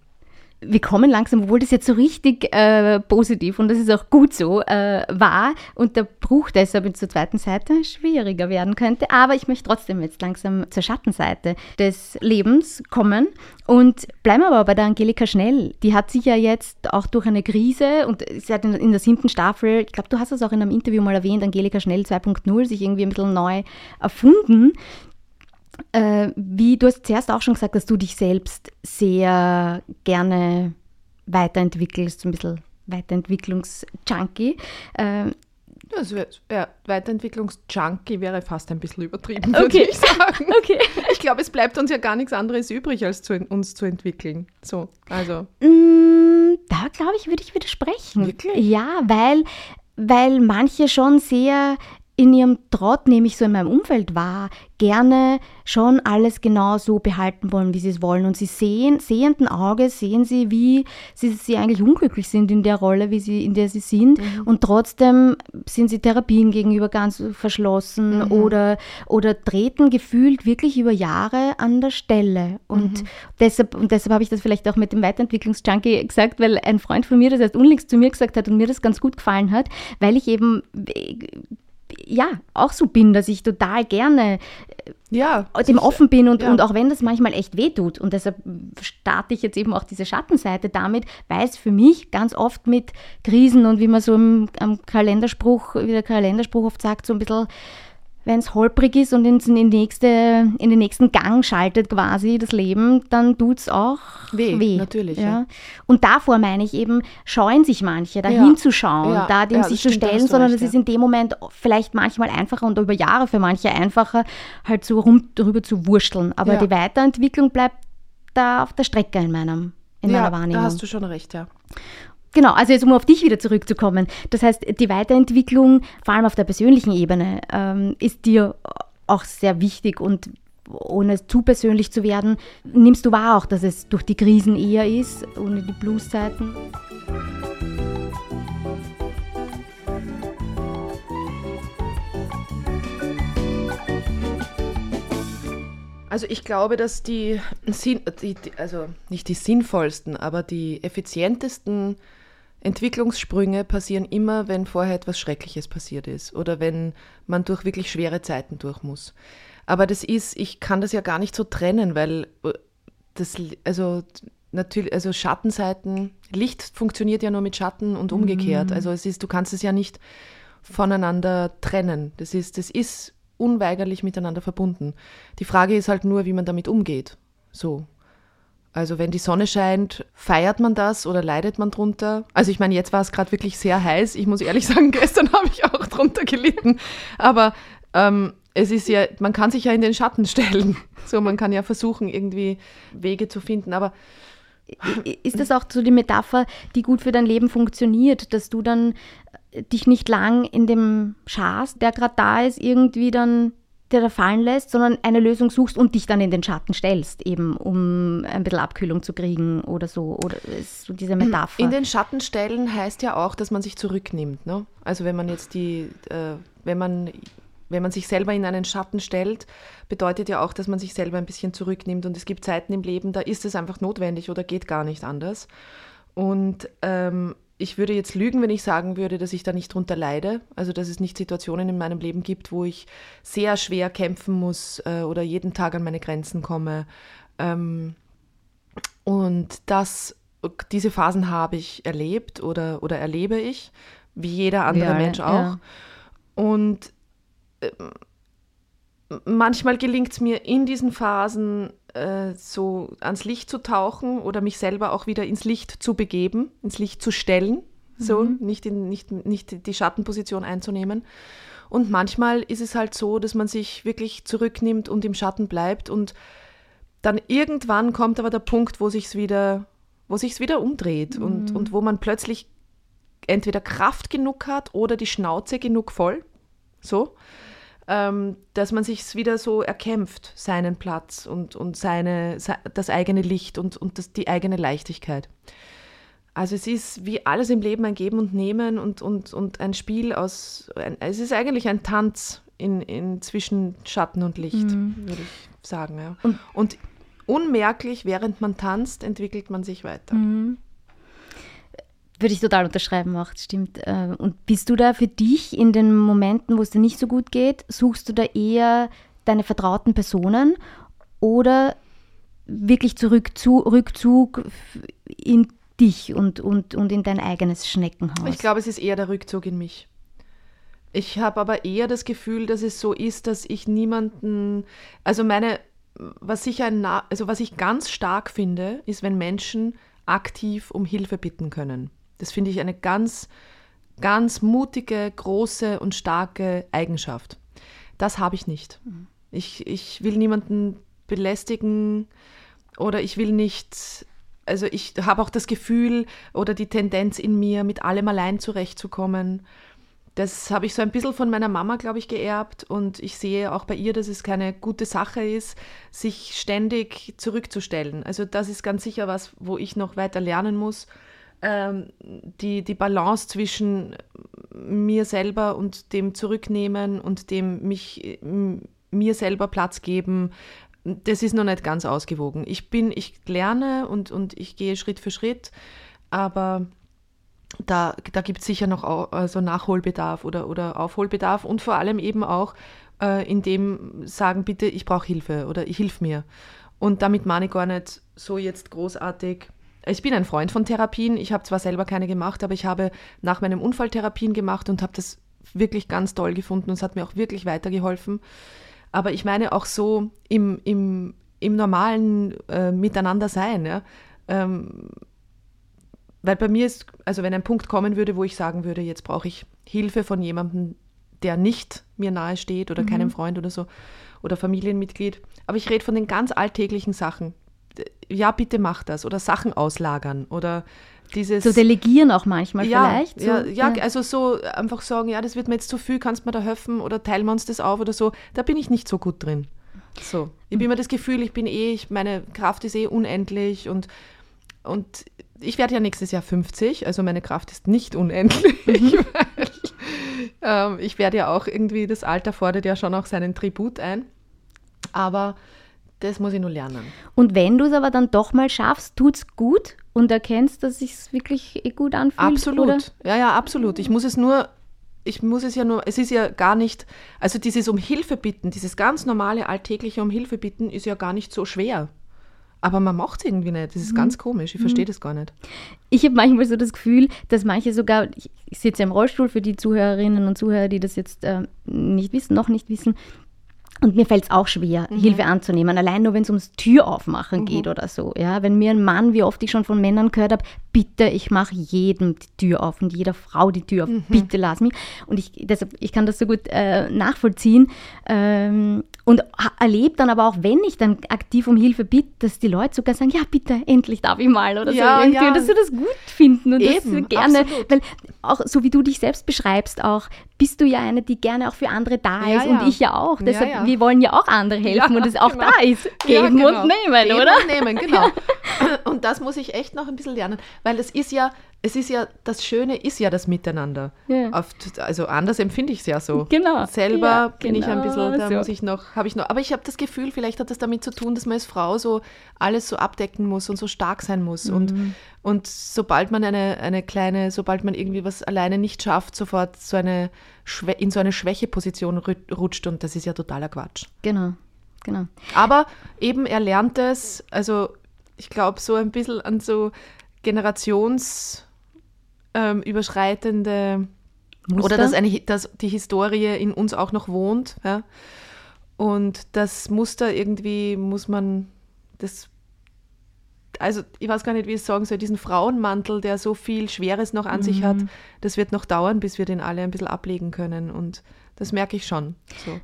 wir kommen langsam, obwohl das jetzt so richtig äh, positiv und das ist auch gut so äh, war und der Bruch deshalb zur zweiten Seite schwieriger werden könnte. Aber ich möchte trotzdem jetzt langsam zur Schattenseite des Lebens kommen und bleiben aber bei der Angelika Schnell. Die hat sich ja jetzt auch durch eine Krise und sie hat in, in der siebten Staffel, ich glaube, du hast es auch in einem Interview mal erwähnt, Angelika Schnell 2.0 sich irgendwie ein bisschen neu erfunden. Äh, wie du hast zuerst auch schon gesagt, dass du dich selbst sehr gerne weiterentwickelst, ein bisschen Weiterentwicklungs-Junkie. Äh, das wär, ja, Weiterentwicklungs-Junkie wäre fast ein bisschen übertrieben, würde Okay. ich sagen. okay. Ich glaube, es bleibt uns ja gar nichts anderes übrig, als zu, uns zu entwickeln. So, also. Mm, da glaube ich, würde ich widersprechen. Wirklich? Ja, weil, weil manche schon sehr in ihrem Trott, nehme ich so in meinem Umfeld wahr, gerne schon alles genau so behalten wollen, wie sie es wollen. Und sie sehen, sehenden Auges sehen sie, wie sie, sie eigentlich unglücklich sind in der Rolle, wie sie, in der sie sind. Und trotzdem sind sie Therapien gegenüber ganz verschlossen oder, oder treten gefühlt wirklich über Jahre an der Stelle. Und deshalb, und deshalb habe ich das vielleicht auch mit dem Weiterentwicklungsjunkie gesagt, weil ein Freund von mir das erst unlängst zu mir gesagt hat und mir das ganz gut gefallen hat, weil ich eben ja, auch so bin, dass ich total gerne Ja, dem offen bin und, ja. und auch wenn das manchmal echt wehtut. Und deshalb starte ich jetzt eben auch diese Schattenseite damit, weil es für mich ganz oft mit Krisen und wie man so im, am Kalenderspruch, wie der Kalenderspruch oft sagt, so ein bisschen, wenn es holprig ist und ins, in, nächste, in den nächsten Gang schaltet quasi das Leben, dann tut es auch Weh, weh. natürlich, Ja. ja. Und davor meine ich eben, scheuen sich manche, da Ja. hinzuschauen, Ja, da dem sich zu stellen, sondern es ist in dem Moment vielleicht manchmal einfacher und über Jahre für manche einfacher, halt so rum drüber zu wursteln. Aber die Weiterentwicklung bleibt da auf der Strecke in, meinem, in ja, meiner Wahrnehmung. da hast du schon recht, ja. Genau, also jetzt um auf dich wieder zurückzukommen. Das heißt, die Weiterentwicklung, vor allem auf der persönlichen Ebene, ähm, ist dir auch sehr wichtig und ohne zu persönlich zu werden, nimmst du wahr auch, dass es durch die Krisen eher ist, ohne die Blueszeiten? Also ich glaube, dass die, also nicht die sinnvollsten, aber die effizientesten Entwicklungssprünge passieren immer, wenn vorher etwas Schreckliches passiert ist oder wenn man durch wirklich schwere Zeiten durch muss. Aber das ist, ich kann das ja gar nicht so trennen, weil äh, das, also natürlich, also Schattenseiten, Licht funktioniert ja nur mit Schatten und umgekehrt. Also es ist, du kannst es ja nicht voneinander trennen. Das ist, das ist unweigerlich miteinander verbunden. Die Frage ist halt nur, wie man damit umgeht. So. Also wenn die Sonne scheint, feiert man das oder leidet man drunter? Also ich meine, jetzt war es gerade wirklich sehr heiß. Ich muss ehrlich sagen, gestern habe ich auch drunter gelitten. Aber ähm, es ist ja, man kann sich ja in den Schatten stellen. So, man kann ja versuchen, irgendwie Wege zu finden. Aber Ist das auch so die Metapher, die gut für dein Leben funktioniert, dass du dann äh, dich nicht lang in dem scharst, der gerade da ist, irgendwie dann dir da fallen lässt, sondern eine Lösung suchst und dich dann in den Schatten stellst, eben um ein bisschen Abkühlung zu kriegen oder so. Oder so diese Metapher. In den Schatten stellen heißt ja auch, dass man sich zurücknimmt. Ne? Also wenn man jetzt die, äh, wenn man wenn man sich selber in einen Schatten stellt, bedeutet ja auch, dass man sich selber ein bisschen zurücknimmt. Und es gibt Zeiten im Leben, da ist es einfach notwendig oder geht gar nicht anders. Und ähm, ich würde jetzt lügen, wenn ich sagen würde, dass ich da nicht drunter leide. Also dass es nicht Situationen in meinem Leben gibt, wo ich sehr schwer kämpfen muss äh, oder jeden Tag an meine Grenzen komme. Ähm, und das, diese Phasen habe ich erlebt oder, oder erlebe ich, wie jeder andere ja, Mensch auch. Ja. Und äh, manchmal gelingt es mir in diesen Phasen äh, so ans Licht zu tauchen oder mich selber auch wieder ins Licht zu begeben, ins Licht zu stellen, so mhm. nicht, in, nicht, nicht die Schattenposition einzunehmen. Und manchmal ist es halt so, dass man sich wirklich zurücknimmt und im Schatten bleibt und dann irgendwann kommt aber der Punkt, wo sich wieder, wo sich's wieder umdreht mhm. und, und wo man plötzlich entweder Kraft genug hat oder die Schnauze genug voll, so, ähm, dass man sich wieder so erkämpft, seinen Platz und, und seine, das eigene Licht und, und das, die eigene Leichtigkeit. Also es ist wie alles im Leben ein Geben und Nehmen und, und, und ein Spiel aus, ein, es ist eigentlich ein Tanz in, in zwischen Schatten und Licht, mhm. würde ich sagen. Ja. Und, und, unmerklich, während man tanzt, entwickelt man sich weiter. Mhm. Würde ich total unterschreiben, auch, stimmt. Äh, und bist du da für dich in den Momenten, wo es dir nicht so gut geht, suchst du da eher deine vertrauten Personen oder wirklich zurück zu, Rückzug in dich und, und, und in dein eigenes Schneckenhaus? Ich glaube, es ist eher der Rückzug in mich. Ich habe aber eher das Gefühl, dass es so ist, dass ich niemanden, also meine, was ich, ein, also was ich ganz stark finde, ist, wenn Menschen aktiv um Hilfe bitten können. Das finde ich eine ganz, ganz mutige, große und starke Eigenschaft. Das habe ich nicht. Mhm. Ich, ich will niemanden belästigen oder ich will nicht, also ich habe auch das Gefühl oder die Tendenz in mir, mit allem allein zurechtzukommen. Das habe ich so ein bisschen von meiner Mama, glaube ich, geerbt und ich sehe auch bei ihr, dass es keine gute Sache ist, sich ständig zurückzustellen. Also das ist ganz sicher was, wo ich noch weiter lernen muss ähm, die, die Balance zwischen mir selber und dem Zurücknehmen und dem mich mir selber Platz geben, das ist noch nicht ganz ausgewogen. Ich bin, ich lerne und, und ich gehe Schritt für Schritt, aber da, da gibt es sicher noch also Nachholbedarf oder, oder Aufholbedarf und vor allem eben auch äh, in dem sagen, bitte, ich brauche Hilfe oder ich hilf mir. Und damit meine ich gar nicht so jetzt großartig ich bin ein Freund von Therapien. Ich habe zwar selber keine gemacht, aber ich habe nach meinem Unfall Therapien gemacht und habe das wirklich ganz toll gefunden und es hat mir auch wirklich weitergeholfen. Aber ich meine auch so im, im, im normalen äh, Miteinander sein. Ja? Ähm, weil bei mir ist, also wenn ein Punkt kommen würde, wo ich sagen würde, jetzt brauche ich Hilfe von jemandem, der nicht mir nahe steht oder mhm. keinem Freund oder so oder Familienmitglied. Aber ich rede von den ganz alltäglichen Sachen ja, bitte mach das oder Sachen auslagern oder dieses. So delegieren auch manchmal ja, vielleicht. So, ja, ja, also so einfach sagen, ja, das wird mir jetzt zu viel, kannst du mir da helfen oder teilen wir uns das auf oder so. Da bin ich nicht so gut drin. So. Ich habe immer das Gefühl, ich bin eh, ich, meine Kraft ist eh unendlich und, und ich werde ja nächstes Jahr 50, also meine Kraft ist nicht unendlich. Mhm. Weil, ähm, ich werde ja auch irgendwie, das Alter fordert ja schon auch seinen Tribut ein. Aber das muss ich nur lernen. Und wenn du es aber dann doch mal schaffst, tut es gut und erkennst, dass es wirklich gut anfühlt? Absolut. Oder? Ja, ja, absolut. Ich muss es nur, ich muss es ja nur, es ist ja gar nicht, also dieses um Hilfe bitten, dieses ganz normale alltägliche um Hilfe bitten ist ja gar nicht so schwer. Aber man macht es irgendwie nicht. Das ist mhm. ganz komisch. Ich verstehe mhm. das gar nicht. Ich habe manchmal so das Gefühl, dass manche sogar, ich sitze im Rollstuhl für die Zuhörerinnen und Zuhörer, die das jetzt äh, nicht wissen, noch nicht wissen, und mir fällt es auch schwer, mhm. Hilfe anzunehmen, allein nur wenn es ums Tür aufmachen mhm. geht oder so. Ja? Wenn mir ein Mann, wie oft ich schon von Männern gehört habe, bitte, ich mache jedem die Tür auf und jeder Frau die Tür auf, mhm. bitte lass mich. Und ich, deshalb, ich kann das so gut äh, nachvollziehen ähm, und erlebe dann aber auch, wenn ich dann aktiv um Hilfe bitte, dass die Leute sogar sagen, ja bitte, endlich darf ich mal oder ja, so irgendwie. Ja. Dass sie das gut finden und Eben, das gerne, absolut. weil auch so wie du dich selbst beschreibst, auch bist du ja eine, die gerne auch für andere da Ja, ist ja. und ich ja auch. Deshalb, ja. wir wollen ja auch andere helfen und es auch genau. da ist. Geben genau. und nehmen, Geben oder? Und nehmen, genau. Und das muss ich echt noch ein bisschen lernen, weil es ist ja, es ist ja, das Schöne ist ja das Miteinander. Ja. Oft, also anders empfinde ich es ja so. Genau. Selber Ja, bin ich ein bisschen, genau da so. muss ich noch, habe ich noch, aber ich habe das Gefühl, vielleicht hat das damit zu tun, dass man als Frau so alles so abdecken muss und so stark sein muss. Und, Mhm. und sobald man eine, eine kleine, sobald man irgendwie was alleine nicht schafft, sofort so eine Schwä in so eine Schwächeposition rutscht und das ist ja totaler Quatsch. Genau, genau. Aber eben, er lernt es, also ich glaube, so ein bisschen an so generationsüberschreitende ähm, überschreitende Muster? oder dass, eine, dass die Historie in uns auch noch wohnt. Ja? Und das Muster irgendwie muss man, das, also ich weiß gar nicht, wie ich es sagen soll, diesen Frauenmantel, der so viel Schweres noch an sich hat, Mhm. das wird noch dauern, bis wir den alle ein bisschen ablegen können. Und das merke ich schon. So.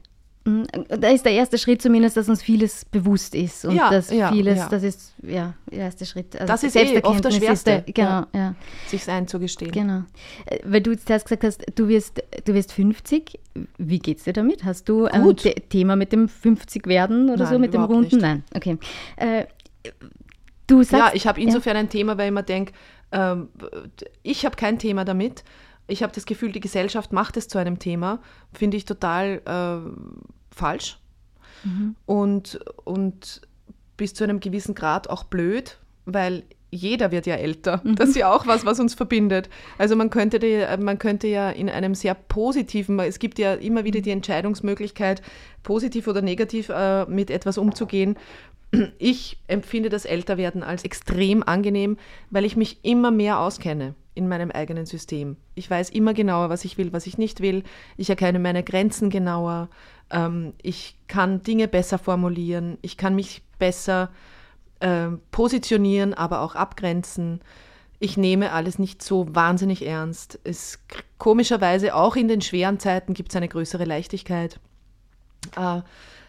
Mm, Da ist der erste Schritt zumindest, dass uns vieles bewusst ist und Ja, dass ja, vieles, ja. das ist ja der erste Schritt. Also Das ist eh oft der schwerste, Der, genau, ja. Sich's einzugestehen. Genau. Äh, Weil du zuerst gesagt hast, du wirst, du wirst 50. Wie geht's dir damit? Hast du ein Gut. The Thema mit dem 50 werden oder so, Nein, mit dem Runden? nicht. Nein, okay. Äh, du sagst, ja, ich habe insofern ein Thema, weil ich immer denke, ähm, ich habe kein Thema damit. Ich habe das Gefühl, die Gesellschaft macht es zu einem Thema. Finde ich total äh, falsch. Und, und bis zu einem gewissen Grad auch blöd, weil jeder wird ja älter. Das ist ja auch was, was uns verbindet. Also man könnte, die, man könnte ja in einem sehr positiven, es gibt ja immer wieder die Entscheidungsmöglichkeit, positiv oder negativ äh, mit etwas umzugehen. Ich empfinde das Älterwerden als extrem angenehm, weil ich mich immer mehr auskenne in meinem eigenen System. Ich weiß immer genauer, was ich will, was ich nicht will. Ich erkenne meine Grenzen genauer. Ähm, ich kann Dinge besser formulieren. Ich kann mich besser ähm, positionieren, aber auch abgrenzen. Ich nehme alles nicht so wahnsinnig ernst. Es komischerweise auch in den schweren Zeiten gibt es eine größere Leichtigkeit. Äh,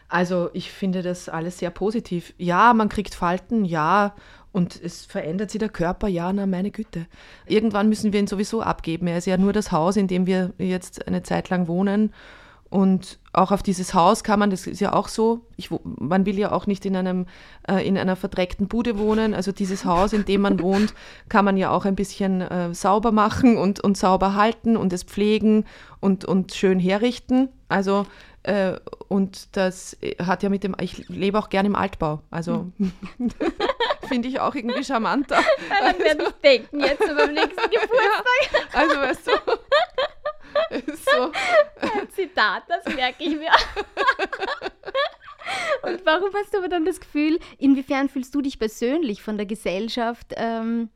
also ich finde das alles sehr positiv. Ja, man kriegt Falten, ja, und es verändert sich der Körper, ja, na meine Güte. Irgendwann müssen wir ihn sowieso abgeben. Er ist ja nur das Haus, in dem wir jetzt eine Zeit lang wohnen. Und auch auf dieses Haus kann man, das ist ja auch so, ich, man will ja auch nicht in, einem, äh, in einer verdreckten Bude wohnen. Also dieses Haus, in dem man wohnt, kann man ja auch ein bisschen äh, sauber machen und, und sauber halten und es pflegen und, und schön herrichten. Also und das hat ja mit dem, ich lebe auch gerne im Altbau. Also finde ich auch irgendwie charmanter. Daran werde ich denken jetzt beim nächsten Geburtstag. Also weißt du, so, Ein Zitat, das merke ich mir. Und warum hast du aber dann das Gefühl, inwiefern fühlst du dich persönlich von der Gesellschaft? Ähm,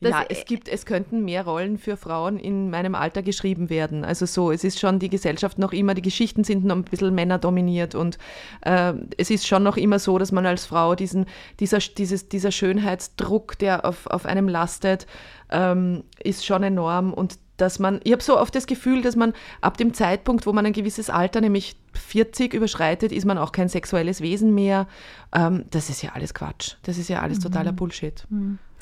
ja, es gibt, es könnten mehr Rollen für Frauen in meinem Alter geschrieben werden. Also so, es ist schon die Gesellschaft noch immer, die Geschichten sind noch ein bisschen männerdominiert und äh, es ist schon noch immer so, dass man als Frau diesen, dieser, dieses, dieser Schönheitsdruck, der auf, auf einem lastet, ähm, ist schon enorm und dass man, ich habe so oft das Gefühl, dass man ab dem Zeitpunkt, wo man ein gewisses Alter, nämlich 40 überschreitet, ist man auch kein sexuelles Wesen mehr. Ähm, das ist ja alles Quatsch. Das ist ja alles totaler Bullshit.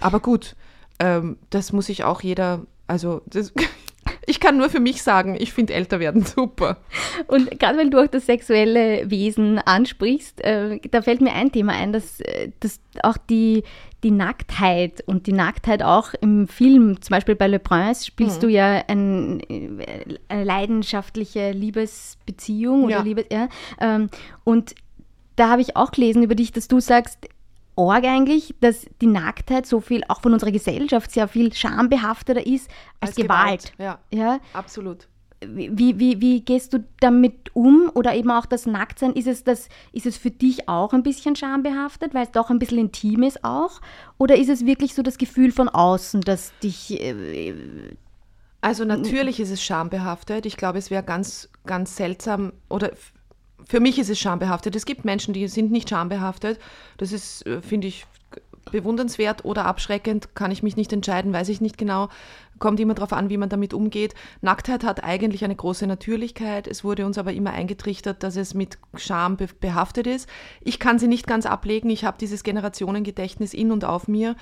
Aber gut, ähm, das muss ich auch jeder, also das, ich kann nur für mich sagen, ich finde älter werden super. Und gerade weil du auch das sexuelle Wesen ansprichst, äh, da fällt mir ein Thema ein, dass, äh, dass auch die, die Nacktheit und die Nacktheit auch im Film, zum Beispiel bei Le Prince, spielst du ja ein, äh, eine leidenschaftliche Liebesbeziehung oder Ja. Liebe, ja, ähm, und da habe ich auch gelesen über dich, dass du sagst, Org eigentlich, dass die Nacktheit so viel, auch von unserer Gesellschaft, sehr viel schambehafteter ist als, Gewalt. Ja, Ja, absolut. wie, wie, wie gehst du damit um? Oder eben auch das Nacktsein, ist es, das, ist es für dich auch ein bisschen schambehaftet, weil es doch ein bisschen intim ist auch? Oder ist es wirklich so das Gefühl von außen, dass dich... Äh, Also natürlich ist es schambehaftet. Ich glaube, es wäre ganz, ganz seltsam oder für mich ist es schambehaftet. Es gibt Menschen, die sind nicht schambehaftet. Das ist, äh, finde ich, bewundernswert oder abschreckend. Kann ich mich nicht entscheiden, weiß ich nicht genau. Kommt immer darauf an, wie man damit umgeht. Nacktheit hat eigentlich eine große Natürlichkeit. Es wurde uns aber immer eingetrichtert, dass es mit Scham be behaftet ist. Ich kann sie nicht ganz ablegen. Ich habe dieses Generationengedächtnis in und auf mir.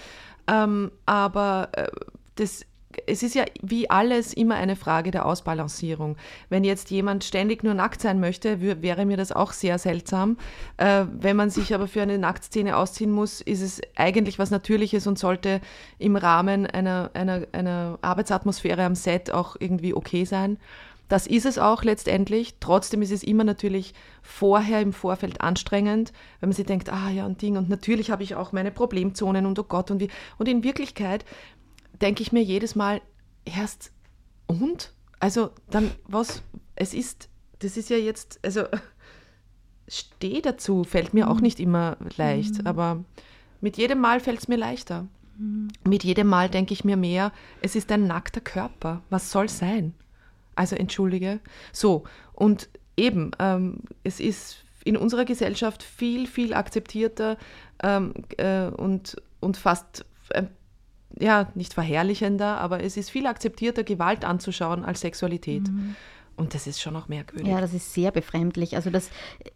Ähm, aber äh, das es ist ja wie alles immer eine Frage der Ausbalancierung. Wenn jetzt jemand ständig nur nackt sein möchte, wäre mir das auch sehr seltsam. Äh, wenn man sich aber für eine Nacktszene ausziehen muss, ist es eigentlich was Natürliches und sollte im Rahmen einer, einer, einer Arbeitsatmosphäre am Set auch irgendwie okay sein. Das ist es auch letztendlich. Trotzdem ist es immer natürlich vorher im Vorfeld anstrengend, wenn man sich denkt, ah ja, ein Ding. Und natürlich habe ich auch meine Problemzonen und oh Gott und wie. Und in Wirklichkeit denke ich mir jedes Mal, erst und? Also dann, was, es ist, das ist ja jetzt, also steh dazu, fällt mir auch mhm. nicht immer leicht, mhm. aber mit jedem Mal fällt es mir leichter. Mhm. Mit jedem Mal denke ich mir mehr, es ist ein nackter Körper, was soll sein? Also entschuldige. So, und eben, ähm, es ist in unserer Gesellschaft viel, viel akzeptierter ähm, äh, und, und fast ein ja, nicht verherrlichender, aber es ist viel akzeptierter, Gewalt anzuschauen als Sexualität. Mhm. Und das ist schon noch merkwürdig. Ja, das ist sehr befremdlich. Also das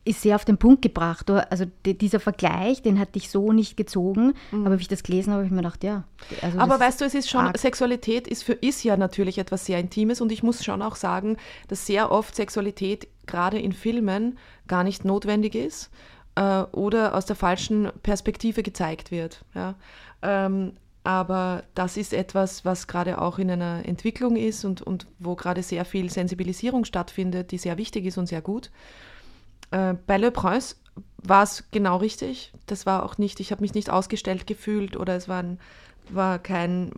ist sehr auf den Punkt gebracht. Also dieser Vergleich, den hatte ich so nicht gezogen. Mhm. Aber wie ich das gelesen habe, habe ich mir gedacht, ja. Also aber weißt du, es ist schon, arg. Sexualität ist, für, ist ja natürlich etwas sehr Intimes. Und ich muss schon auch sagen, dass sehr oft Sexualität gerade in Filmen gar nicht notwendig ist äh, oder aus der falschen Perspektive gezeigt wird. Ja. Ähm, aber das ist etwas, was gerade auch in einer Entwicklung ist und, und wo gerade sehr viel Sensibilisierung stattfindet, die sehr wichtig ist und sehr gut. Äh, bei Le Prince war es genau richtig. Das war auch nicht, ich habe mich nicht ausgestellt gefühlt oder es war, ein, war kein,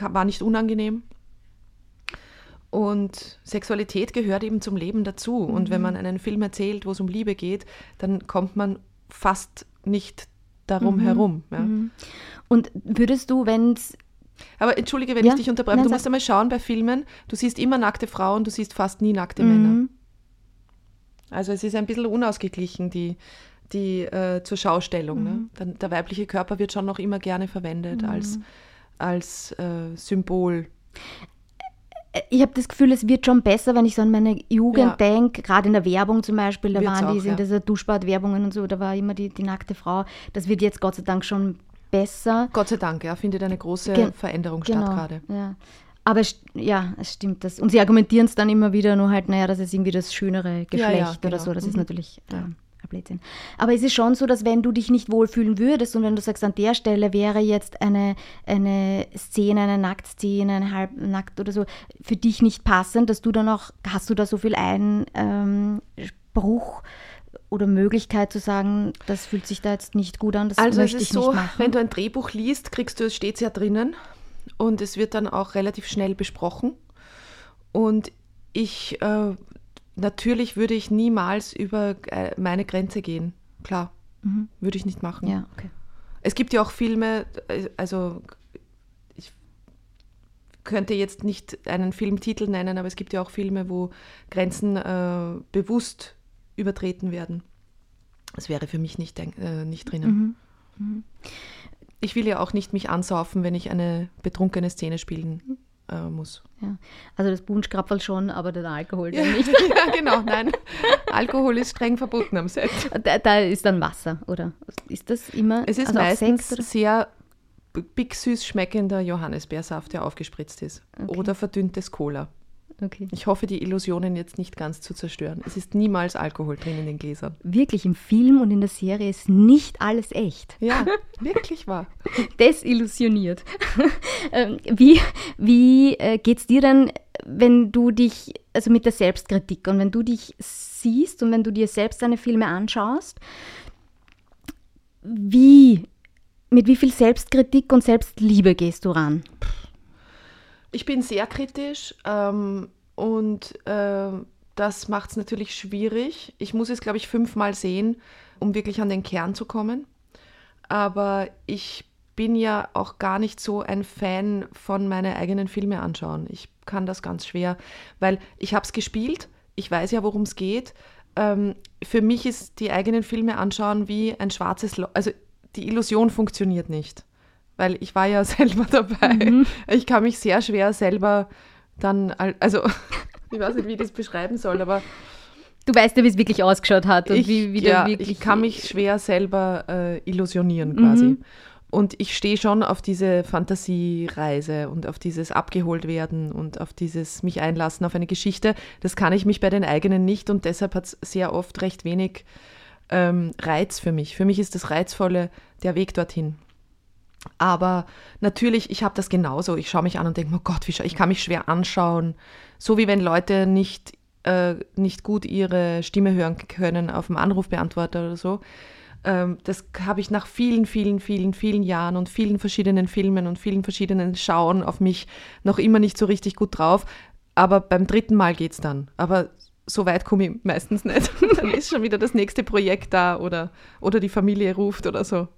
war nicht unangenehm. Und Sexualität gehört eben zum Leben dazu. Mhm. Und wenn mhm. man einen Film erzählt, wo es um Liebe geht, dann kommt man fast nicht darum mhm. herum. Ja. Mhm. Und würdest du, wenn es aber entschuldige, wenn ja? ich dich unterbreche, du musst einmal schauen bei Filmen, du siehst immer nackte Frauen, du siehst fast nie nackte mhm. Männer. Also es ist ein bisschen unausgeglichen, die, die äh, zur Schaustellung. Ne? Mhm. Ne? Der, weibliche Körper wird schon noch immer gerne verwendet mhm. als, als äh, Symbol ich habe das Gefühl, es wird schon besser, wenn ich so an meine Jugend ja. denke, gerade in der Werbung zum Beispiel, da Wird's waren die, auch, in ja. dieser Duschbad-Werbungen und so, da war immer die, die nackte Frau. Das wird jetzt Gott sei Dank schon besser. Gott sei Dank, ja, findet eine große Ge Veränderung genau, statt gerade. Ja. Aber ja, es stimmt das. Und sie argumentieren es dann immer wieder, nur halt, naja, das ist irgendwie das schönere Geschlecht ja, genau. oder so. Das mhm. ist natürlich. Ähm, Blödsinn. Aber es ist schon so, dass wenn du dich nicht wohlfühlen würdest und wenn du sagst, an der Stelle wäre jetzt eine, eine Szene, eine Nacktszene, eine halbnackt oder so, für dich nicht passend, dass du dann auch, hast du da so viel Einbruch ähm, oder Möglichkeit zu sagen, das fühlt sich da jetzt nicht gut an, das also möchte es ist ich so, nicht machen. Wenn du ein Drehbuch liest, kriegst du, es steht ja drinnen und es wird dann auch relativ schnell besprochen. Und ich äh, natürlich würde ich niemals über äh, meine Grenze gehen. Klar, mhm. würde ich nicht machen. Ja, okay. Es gibt ja auch Filme, äh, also ich könnte jetzt nicht einen Filmtitel nennen, aber es gibt ja auch Filme, wo Grenzen äh, bewusst übertreten werden. Das wäre für mich nicht, äh, nicht drinnen. Mhm. Mhm. Ich will ja auch nicht mich ansaufen, wenn ich eine betrunkene Szene spielen äh, muss. Ja. Also das Bunschkrapferl schon, aber der Alkohol ja. nicht. ja, genau, nein. Alkohol ist streng verboten am Set. Da, da, ist dann Wasser, oder? Ist das immer? Es ist also meistens sehr big süß schmeckender Johannisbeersaft, der aufgespritzt ist. Okay. Oder verdünntes Cola. Okay. Ich hoffe, die Illusionen jetzt nicht ganz zu zerstören. Es ist niemals Alkohol drin in den Gläsern. Wirklich, im Film und in der Serie ist nicht alles echt. Ja, wirklich wahr. Desillusioniert. Ähm, wie wie äh, geht es dir dann, wenn du dich, also mit der Selbstkritik und wenn du dich siehst und wenn du dir selbst deine Filme anschaust, wie, mit wie viel Selbstkritik und Selbstliebe gehst du ran? Ich bin sehr kritisch ähm, und äh, das macht es natürlich schwierig. Ich muss es, glaube ich, fünfmal sehen, um wirklich an den Kern zu kommen. Aber ich bin ja auch gar nicht so ein Fan von meine eigenen Filme anschauen. Ich kann das ganz schwer, weil ich habe es gespielt, ich weiß ja, worum es geht. Ähm, für mich ist die eigenen Filme anschauen wie ein schwarzes Loch. Also die Illusion funktioniert nicht weil ich war ja selber dabei. Mhm. Ich kann mich sehr schwer selber dann, also ich weiß nicht, wie ich das beschreiben soll, aber Du weißt ja, wie es wirklich ausgeschaut hat und ich, wie, wie ja, wirklich. Ich kann mich schwer selber äh, illusionieren quasi. Mhm. Und ich stehe schon auf diese Fantasiereise und auf dieses abgeholt werden und auf dieses mich einlassen auf eine Geschichte. Das kann ich mich bei den eigenen nicht und deshalb hat es sehr oft recht wenig ähm, Reiz für mich. Für mich ist das Reizvolle der Weg dorthin. Aber natürlich, ich habe das genauso. Ich schaue mich an und denke, oh Gott, ich kann mich schwer anschauen. So wie wenn Leute nicht, äh, nicht gut ihre Stimme hören können auf dem Anrufbeantworter oder so. Ähm, das habe ich nach vielen, vielen, vielen, vielen Jahren und vielen verschiedenen Filmen und vielen verschiedenen Schauen auf mich noch immer nicht so richtig gut drauf. Aber beim dritten Mal geht es dann. Aber so weit komme ich meistens nicht. Dann ist schon wieder das nächste Projekt da oder, oder die Familie ruft oder so.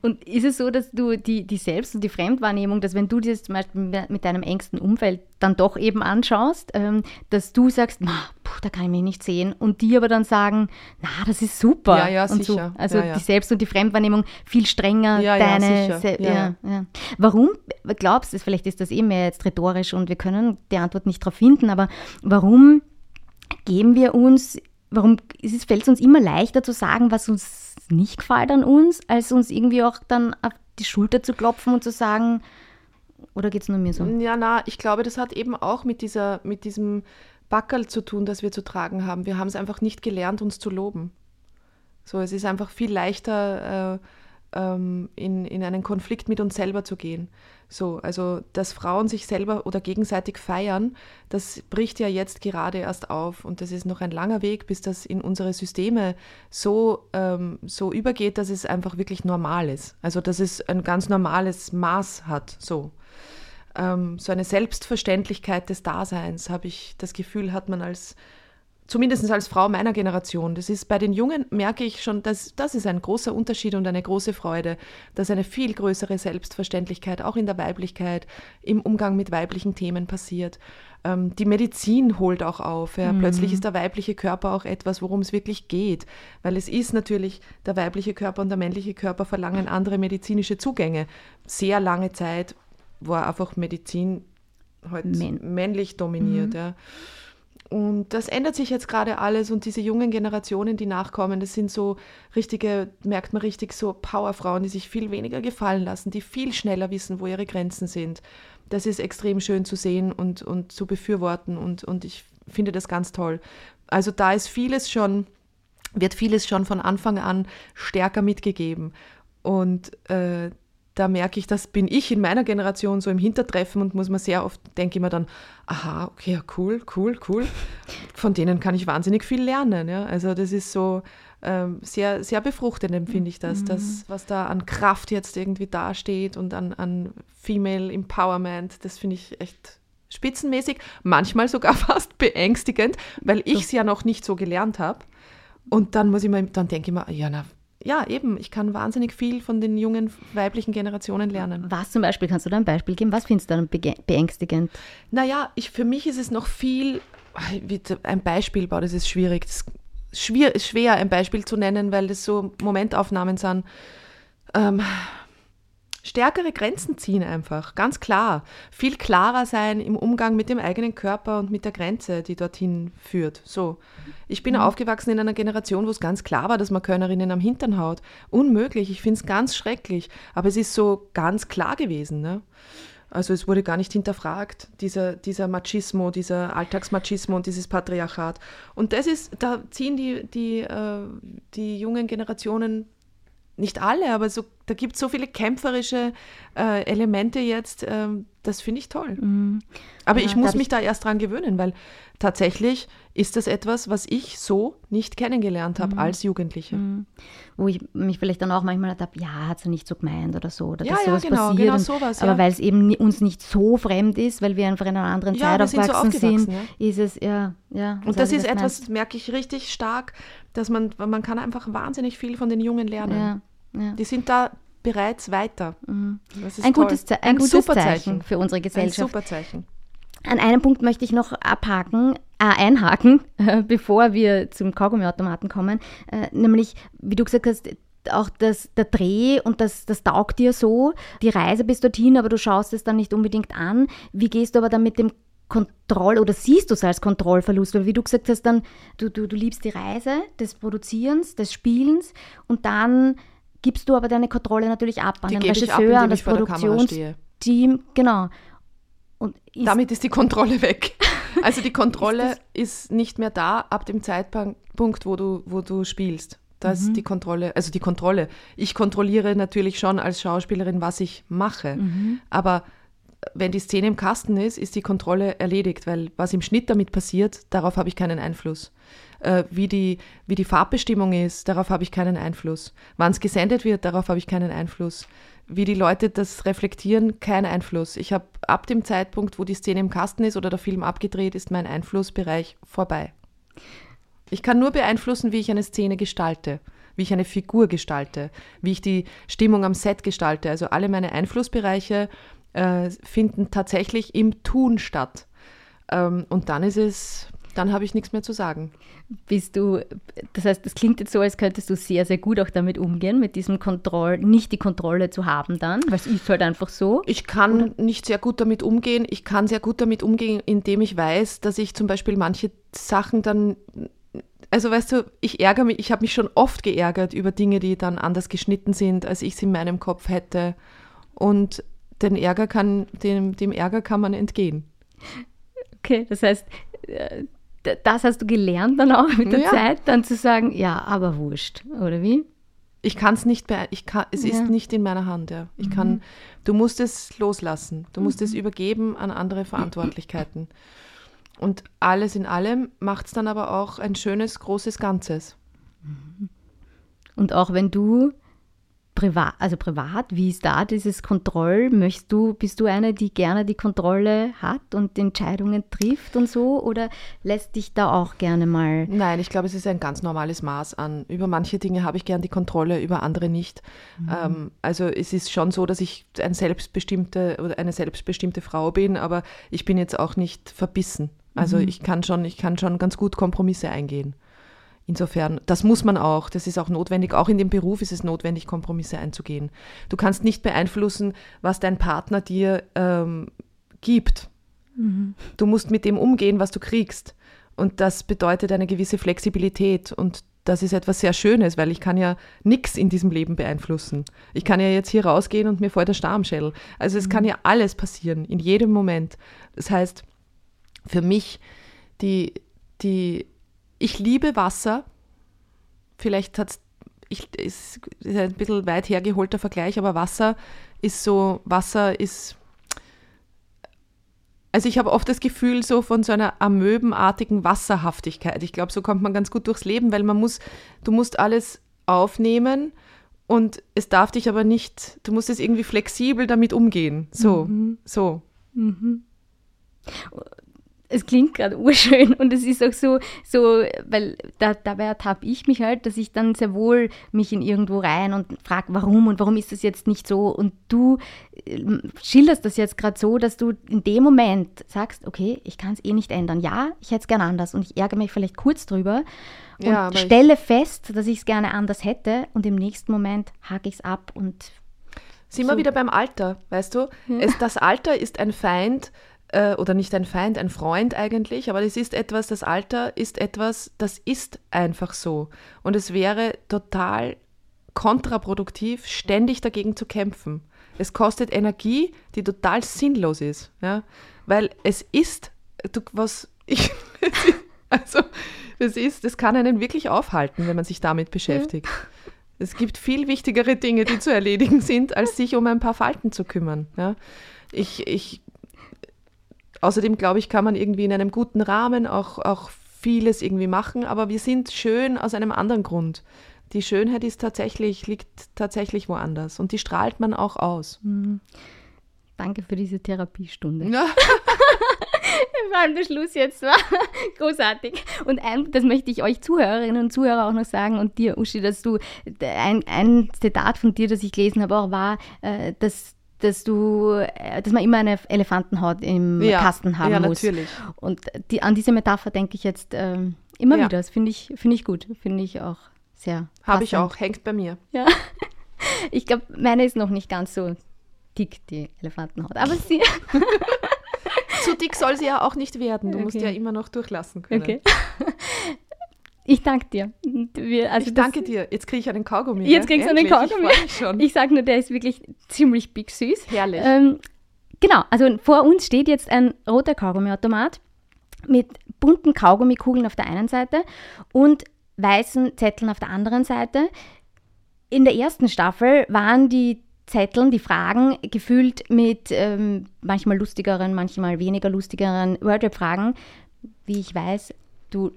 Und ist es so, dass du die, die Selbst- und die Fremdwahrnehmung, dass wenn du dir zum Beispiel mit deinem engsten Umfeld dann doch eben anschaust, ähm, dass du sagst, puh, da kann ich mich nicht sehen und die aber dann sagen, na, das ist super. Ja, ja, und sicher. So. Also ja, ja. die Selbst- und die Fremdwahrnehmung viel strenger. Ja, deine ja, sicher. Ja, ja, Warum glaubst du, vielleicht ist das eh mehr jetzt rhetorisch und wir können die Antwort nicht darauf finden, aber warum geben wir uns, warum fällt es uns immer leichter zu sagen, was uns nicht gefällt an uns, als uns irgendwie auch dann auf die Schulter zu klopfen und zu sagen, oder geht es nur mir so? Ja, na, ich glaube, das hat eben auch mit, dieser, mit diesem Backerl zu tun, das wir zu tragen haben. Wir haben es einfach nicht gelernt, uns zu loben. So, es ist einfach viel leichter, äh, in, in einen Konflikt mit uns selber zu gehen. So, also dass Frauen sich selber oder gegenseitig feiern, das bricht ja jetzt gerade erst auf und das ist noch ein langer Weg, bis das in unsere Systeme so, ähm, so übergeht, dass es einfach wirklich normal ist. Also dass es ein ganz normales Maß hat. So, ähm, so eine Selbstverständlichkeit des Daseins, habe ich das Gefühl, hat man als zumindest als Frau meiner Generation. Das ist bei den Jungen, merke ich schon, dass das ist ein großer Unterschied und eine große Freude, dass eine viel größere Selbstverständlichkeit auch in der Weiblichkeit, im Umgang mit weiblichen Themen passiert. Ähm, die Medizin holt auch auf. Ja. Mhm. Plötzlich ist der weibliche Körper auch etwas, worum es wirklich geht. Weil es ist natürlich, der weibliche Körper und der männliche Körper verlangen andere medizinische Zugänge. Sehr lange Zeit war einfach Medizin halt männlich dominiert. Mhm. Ja. Und das ändert sich jetzt gerade alles und diese jungen Generationen, die nachkommen, das sind so richtige, merkt man richtig, so Powerfrauen, die sich viel weniger gefallen lassen, die viel schneller wissen, wo ihre Grenzen sind. Das ist extrem schön zu sehen und, und zu befürworten und, und ich finde das ganz toll. Also da ist vieles schon, wird vieles schon von Anfang an stärker mitgegeben. Und äh, da merke ich, das bin ich in meiner Generation so im Hintertreffen und muss man sehr oft, denke ich mir dann, aha, okay, ja, cool, cool, cool. Von denen kann ich wahnsinnig viel lernen. Ja? Also das ist so ähm, sehr, sehr befruchtend, empfinde ich das, mhm. das, was da an Kraft jetzt irgendwie dasteht und an, an Female Empowerment, das finde ich echt spitzenmäßig, manchmal sogar fast beängstigend, weil ich es ja noch nicht so gelernt habe. Und dann muss ich mir, dann denke ich mir, ja, na, ja, eben, ich kann wahnsinnig viel von den jungen weiblichen Generationen lernen. Was zum Beispiel, kannst du da ein Beispiel geben? Was findest du dann beängstigend? Naja, ich, für mich ist es noch viel, ein Beispiel, boah, das ist schwierig. Das ist schwer, schwer, ein Beispiel zu nennen, weil das so Momentaufnahmen sind. Ähm, stärkere Grenzen ziehen einfach, ganz klar. Viel klarer sein im Umgang mit dem eigenen Körper und mit der Grenze, die dorthin führt. So. Ich bin mhm. aufgewachsen in einer Generation, wo es ganz klar war, dass man Körnerinnen am Hintern haut. Unmöglich, ich finde es ganz schrecklich. Aber es ist so ganz klar gewesen. Ne? Also es wurde gar nicht hinterfragt, dieser, dieser Machismo, dieser Alltagsmachismo und dieses Patriarchat. Und das ist, da ziehen die, die, äh, die jungen Generationen nicht alle, aber so, da gibt es so viele kämpferische äh, Elemente jetzt, ähm, das finde ich toll. Mhm. Aber ja, ich muss mich da erst dran gewöhnen, weil tatsächlich ist das etwas, was ich so nicht kennengelernt habe mhm. als Jugendliche. Mhm. Wo ich mich vielleicht dann auch manchmal habe, ja, hat sie nicht so gemeint oder so, oder ja, dass sowas ja, genau, passiert. Genau sowas, aber weil es eben uns nicht so fremd ist, weil wir einfach in einer anderen ja, Zeit aufgewachsen sind, so sind ist es, ja, ja. Und das ist das etwas, merke ich richtig stark, dass man, man kann einfach wahnsinnig viel von den Jungen lernen. Ja. Die sind da bereits weiter. Mhm. ein toll. gutes, ein, ein gutes Zeichen, Zeichen für unsere Gesellschaft. Ein super Zeichen. An einem Punkt möchte ich noch abhaken, äh, einhaken, äh, bevor wir zum Kaugummiautomaten kommen. Äh, nämlich, wie du gesagt hast, auch das, der Dreh und das, das taugt dir so, die Reise bis dorthin, aber du schaust es dann nicht unbedingt an. Wie gehst du aber dann mit dem Kontroll- oder siehst du es als Kontrollverlust? Weil wie du gesagt hast, dann, du, du, du liebst die Reise des Produzierens, des Spielens und dann gibst du aber deine Kontrolle natürlich ab an Die den ab, Regisseur, indem an das. Produktionsteam, genau. Und ist, Damit ist die Kontrolle weg. Also die Kontrolle ist, nicht mehr da ab dem Zeitpunkt, wo du, wo du spielst. Da ist die Kontrolle, also die Kontrolle. Ich kontrolliere natürlich schon als Schauspielerin, was ich mache. Aber wenn die Szene im Kasten ist, ist die Kontrolle erledigt, weil was im Schnitt damit passiert, darauf habe ich keinen Einfluss. Äh, wie, die, wie die Farbbestimmung ist, darauf habe ich keinen Einfluss. Wann es gesendet wird, darauf habe ich keinen Einfluss. Wie die Leute das reflektieren, kein Einfluss. Ich habe ab dem Zeitpunkt, wo die Szene im Kasten ist oder der Film abgedreht, ist mein Einflussbereich vorbei. Ich kann nur beeinflussen, wie ich eine Szene gestalte, wie ich eine Figur gestalte, wie ich die Stimmung am Set gestalte. Also alle meine Einflussbereiche äh, finden tatsächlich im Tun statt. Ähm, und dann ist es, dann habe ich nichts mehr zu sagen. bist du, das heißt, das klingt jetzt so, als könntest du sehr, sehr gut auch damit umgehen, mit diesem Kontroll, nicht die Kontrolle zu haben dann, weil es ist halt einfach so. Ich kann nicht sehr gut damit umgehen. Ich kann sehr gut damit umgehen, indem ich weiß, dass ich zum Beispiel manche Sachen dann, also weißt du, ich ärgere mich, ich habe mich schon oft geärgert über Dinge, die dann anders geschnitten sind, als ich es in meinem Kopf hätte. Und den Ärger kann, dem, dem Ärger kann man entgehen. Okay, das heißt, äh, das hast du gelernt dann auch mit der Ja. Zeit, dann zu sagen, ja, aber wurscht, oder wie? Ich kann es nicht, bee- ich kann, es Ja. ist nicht in meiner Hand. Ja. Ich kann, du musst es loslassen. Du musst es übergeben an andere Verantwortlichkeiten. Und alles in allem macht es dann aber auch ein schönes, großes Ganzes. Und auch wenn du privat, also privat, wie ist da dieses Kontroll? Möchtest du, bist du eine, die gerne die Kontrolle hat und Entscheidungen trifft und so? Oder lässt dich da auch gerne mal Nein, ich glaube, es ist ein ganz normales Maß an. Über manche Dinge habe ich gern die Kontrolle, über andere nicht. Ähm, also es ist schon so, dass ich ein selbstbestimmte oder eine selbstbestimmte Frau bin, aber ich bin jetzt auch nicht verbissen. Also ich kann schon, ich kann schon ganz gut Kompromisse eingehen. Insofern, das muss man auch, das ist auch notwendig. Auch in dem Beruf ist es notwendig, Kompromisse einzugehen. Du kannst nicht beeinflussen, was dein Partner dir ähm, gibt. Du musst mit dem umgehen, was du kriegst. Und das bedeutet eine gewisse Flexibilität. Und das ist etwas sehr Schönes, weil ich kann ja nichts in diesem Leben beeinflussen. Ich kann ja jetzt hier rausgehen und mir fällt der Star am Schädel. Also es kann ja alles passieren, in jedem Moment. Das heißt, für mich, die, die, ich liebe Wasser. Vielleicht hat es, ist ist ein bisschen weit hergeholter Vergleich, aber Wasser ist so, Wasser ist also ich habe oft das Gefühl so von so einer amöbenartigen Wasserhaftigkeit. Ich glaube, so kommt man ganz gut durchs Leben, weil man muss, du musst alles aufnehmen und es darf dich aber nicht, du musst es irgendwie flexibel damit umgehen. So, so. Es klingt gerade urschön und es ist auch so, so weil da, dabei ertappe ich mich halt, dass ich dann sehr wohl mich in irgendwo rein und frage, warum und warum ist das jetzt nicht so und du äh, schilderst das jetzt gerade so, dass du in dem Moment sagst, okay, ich kann es eh nicht ändern. Ja, ich hätte es gern anders und ich ärgere mich vielleicht kurz drüber und Ja, stelle fest, dass ich es gerne anders hätte und im nächsten Moment hake ich es ab und Sind wir wieder beim Alter, weißt du? Es, das Alter ist ein Feind, äh, oder nicht ein Feind, ein Freund eigentlich, aber es ist etwas, das Alter ist etwas, das ist einfach so. Und es wäre total kontraproduktiv, ständig dagegen zu kämpfen. Es kostet Energie, die total sinnlos ist, ja? weil es ist, du, was ich, also das ist, das kann einen wirklich aufhalten, wenn man sich damit beschäftigt. Es gibt viel wichtigere Dinge, die zu erledigen sind, als sich um ein paar Falten zu kümmern. Ja? Ich, ich, außerdem glaube ich, kann man irgendwie in einem guten Rahmen auch, auch vieles irgendwie machen, aber wir sind schön aus einem anderen Grund. Die Schönheit ist tatsächlich, liegt tatsächlich woanders und die strahlt man auch aus. danke für diese Therapiestunde. Ja. Vor allem der Schluss jetzt war großartig. Und ein, das möchte ich euch Zuhörerinnen und Zuhörer auch noch sagen und dir, Uschi, dass du ein, ein Zitat von dir, das ich gelesen habe, auch war, äh, dass dass du, äh, dass man immer eine Elefantenhaut im Ja, Kasten haben ja, muss. natürlich. Und die, an diese Metapher denke ich jetzt ähm, immer Ja. wieder. Das finde ich, finde ich gut. Finde ich auch sehr. Habe ich auch, hängt bei mir. Ja. Ich glaube, meine ist noch nicht ganz so dick, die Elefantenhaut. Aber sie. Zu dick soll sie ja auch nicht werden. Du musst Okay. ja immer noch durchlassen können. Okay. Ich danke dir. Wir, also ich danke dir. Jetzt kriege ich einen Kaugummi. Jetzt kriegst du einen. Kaugummi. Ich. Ich sage nur, der ist wirklich ziemlich big süß. Herrlich. Ähm, genau, also vor uns steht jetzt ein roter Kaugummiautomat mit bunten Kaugummikugeln auf der einen Seite und weißen Zetteln auf der anderen Seite. In der ersten Staffel waren die Zetteln, die Fragen gefüllt mit ähm, manchmal lustigeren, manchmal weniger lustigeren Wordrap-Fragen. Wie ich weiß, du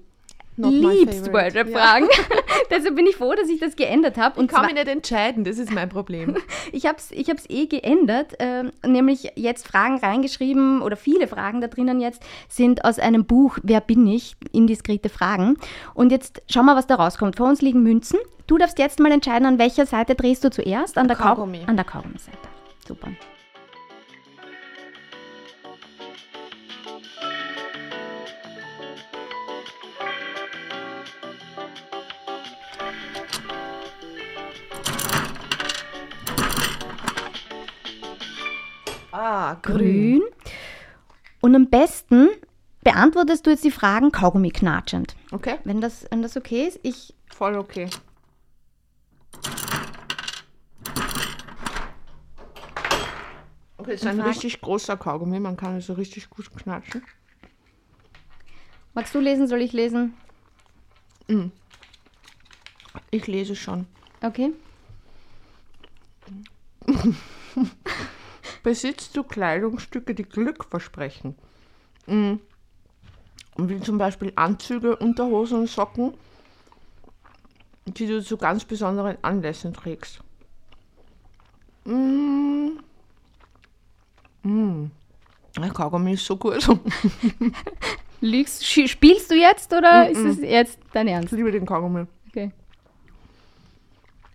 Not liebst. Wordrap-Fragen. Deshalb bin ich froh, dass ich das geändert habe. Und Ich kann mich nicht entscheiden, das ist mein Problem. ich habe es ich hab's eh geändert, ähm, nämlich jetzt Fragen reingeschrieben oder viele Fragen da drinnen jetzt sind aus einem Buch Wer bin ich? Indiskrete Fragen. Und jetzt schauen wir, was da rauskommt. Vor uns liegen Münzen. Du darfst jetzt mal entscheiden, an welcher Seite drehst du zuerst? An der Kau- Kaugummi. An der Kaugummi-Seite. Super. Ah, Grün. Und am besten beantwortest du jetzt die Fragen Kaugummi knatschend. Okay, Wenn das, wenn das okay ist, ich voll okay. Okay, das ist ein Fragen? richtig großer Kaugummi, man kann es so richtig gut knatschen. Magst du lesen? Soll ich lesen? Ich lese schon. Okay. Besitzt du Kleidungsstücke, die Glück versprechen? Mm. Wie zum Beispiel Anzüge, Unterhosen und Socken, die du zu ganz besonderen Anlässen trägst. Mm. Mm. Der Kaugummi ist so gut. Lügst, spielst du jetzt oder ist es jetzt dein Ich Ernst? liebe den Kaugummi. Okay.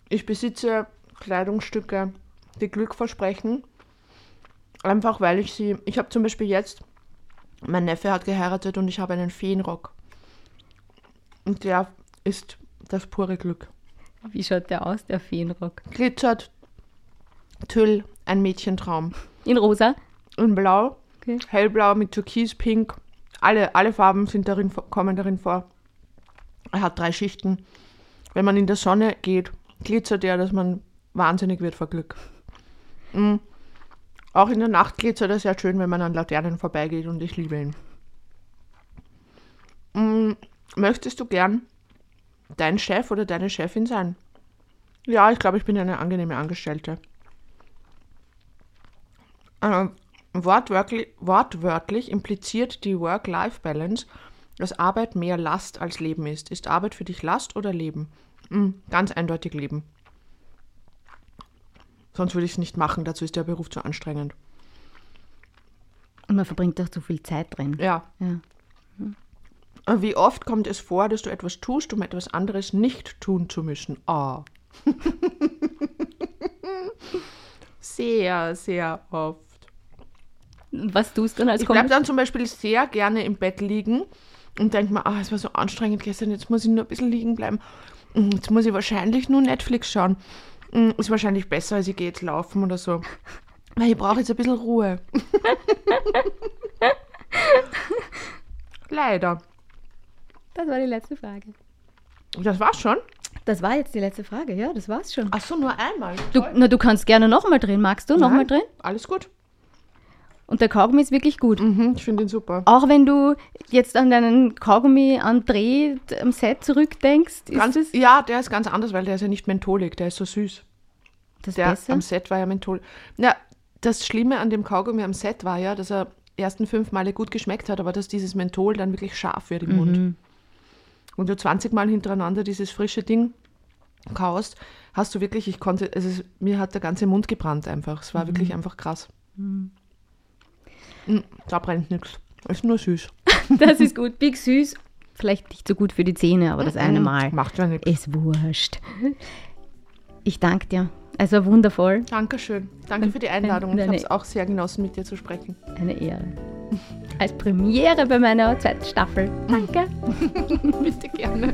Ich besitze Kleidungsstücke, die Glück versprechen. Einfach weil ich sie. Ich habe zum Beispiel jetzt. Mein Neffe hat geheiratet und ich habe einen Feenrock. Und der ist das pure Glück. Wie schaut der aus, der Feenrock? Glitzert, Tüll, ein Mädchentraum. In rosa? In Blau, Okay. hellblau mit Türkis, Pink. Alle, alle Farben sind darin, kommen darin vor. Er hat drei Schichten. Wenn man in der Sonne geht, glitzert er, dass man wahnsinnig wird vor Glück. Mm. Auch in der Nacht glitzert er sehr schön, wenn man an Laternen vorbeigeht und ich liebe ihn. Mm. Möchtest du gern dein Chef oder deine Chefin sein? Ja, ich glaube, ich bin eine angenehme Angestellte. Äh, wortwörtlich, wortwörtlich impliziert die Work-Life-Balance, dass Arbeit mehr Last als Leben ist. Ist Arbeit für dich Last oder Leben? Hm, ganz eindeutig Leben. Sonst würde ich es nicht machen, dazu ist der Beruf zu anstrengend. Und man verbringt doch zu viel Zeit drin. Ja. Ja. Äh, Wie oft kommt es vor, dass du etwas tust, um etwas anderes nicht tun zu müssen? Ah. sehr, sehr oft. Was tust du dann als Ich bleibe dann zum Beispiel sehr gerne im Bett liegen und denke mir, ah, es war so anstrengend gestern, jetzt muss ich nur ein bisschen liegen bleiben. Mm, Jetzt muss ich wahrscheinlich nur Netflix schauen. Mm, Ist wahrscheinlich besser, als ich gehe jetzt laufen oder so. Weil ich brauche jetzt ein bisschen Ruhe. Leider. Das war die letzte Frage. Das war's schon. Das war jetzt die letzte Frage, ja, das war's schon. Ach so, nur einmal. Du, na, du kannst gerne nochmal drehen, magst du? Nochmal drehen? Alles gut. Und der Kaugummi ist wirklich gut. Mhm, ich finde ihn super. Auch wenn du jetzt an deinen Kaugummi am Dreh am Set zurückdenkst, ist Ganz, das, ja, der ist ganz anders, weil der ist ja nicht mentholig, der ist so süß. das Der besser? am Set war ja Menthol. Ja, das Schlimme an dem Kaugummi am Set war ja, dass er ersten fünf Male gut geschmeckt hat, aber dass dieses Menthol dann wirklich scharf wird im Mund. Mhm. Und du 20 Mal hintereinander dieses frische Ding kaust, hast du wirklich, ich konnte, also es, mir hat der ganze Mund gebrannt einfach. Es war Mhm. wirklich einfach krass. Mm, Da brennt nichts. Ist nur süß. Das ist gut. Big süß. Vielleicht nicht so gut für die Zähne, aber das eine Mal Macht ja nichts. ist wurscht. Ich danke dir. Es war wundervoll. Dankeschön. Danke für die Einladung. Ich habe es auch sehr genossen, mit dir zu sprechen. Eine Ehre. Als Premiere bei meiner zweiten Staffel. Danke. Bitte gerne.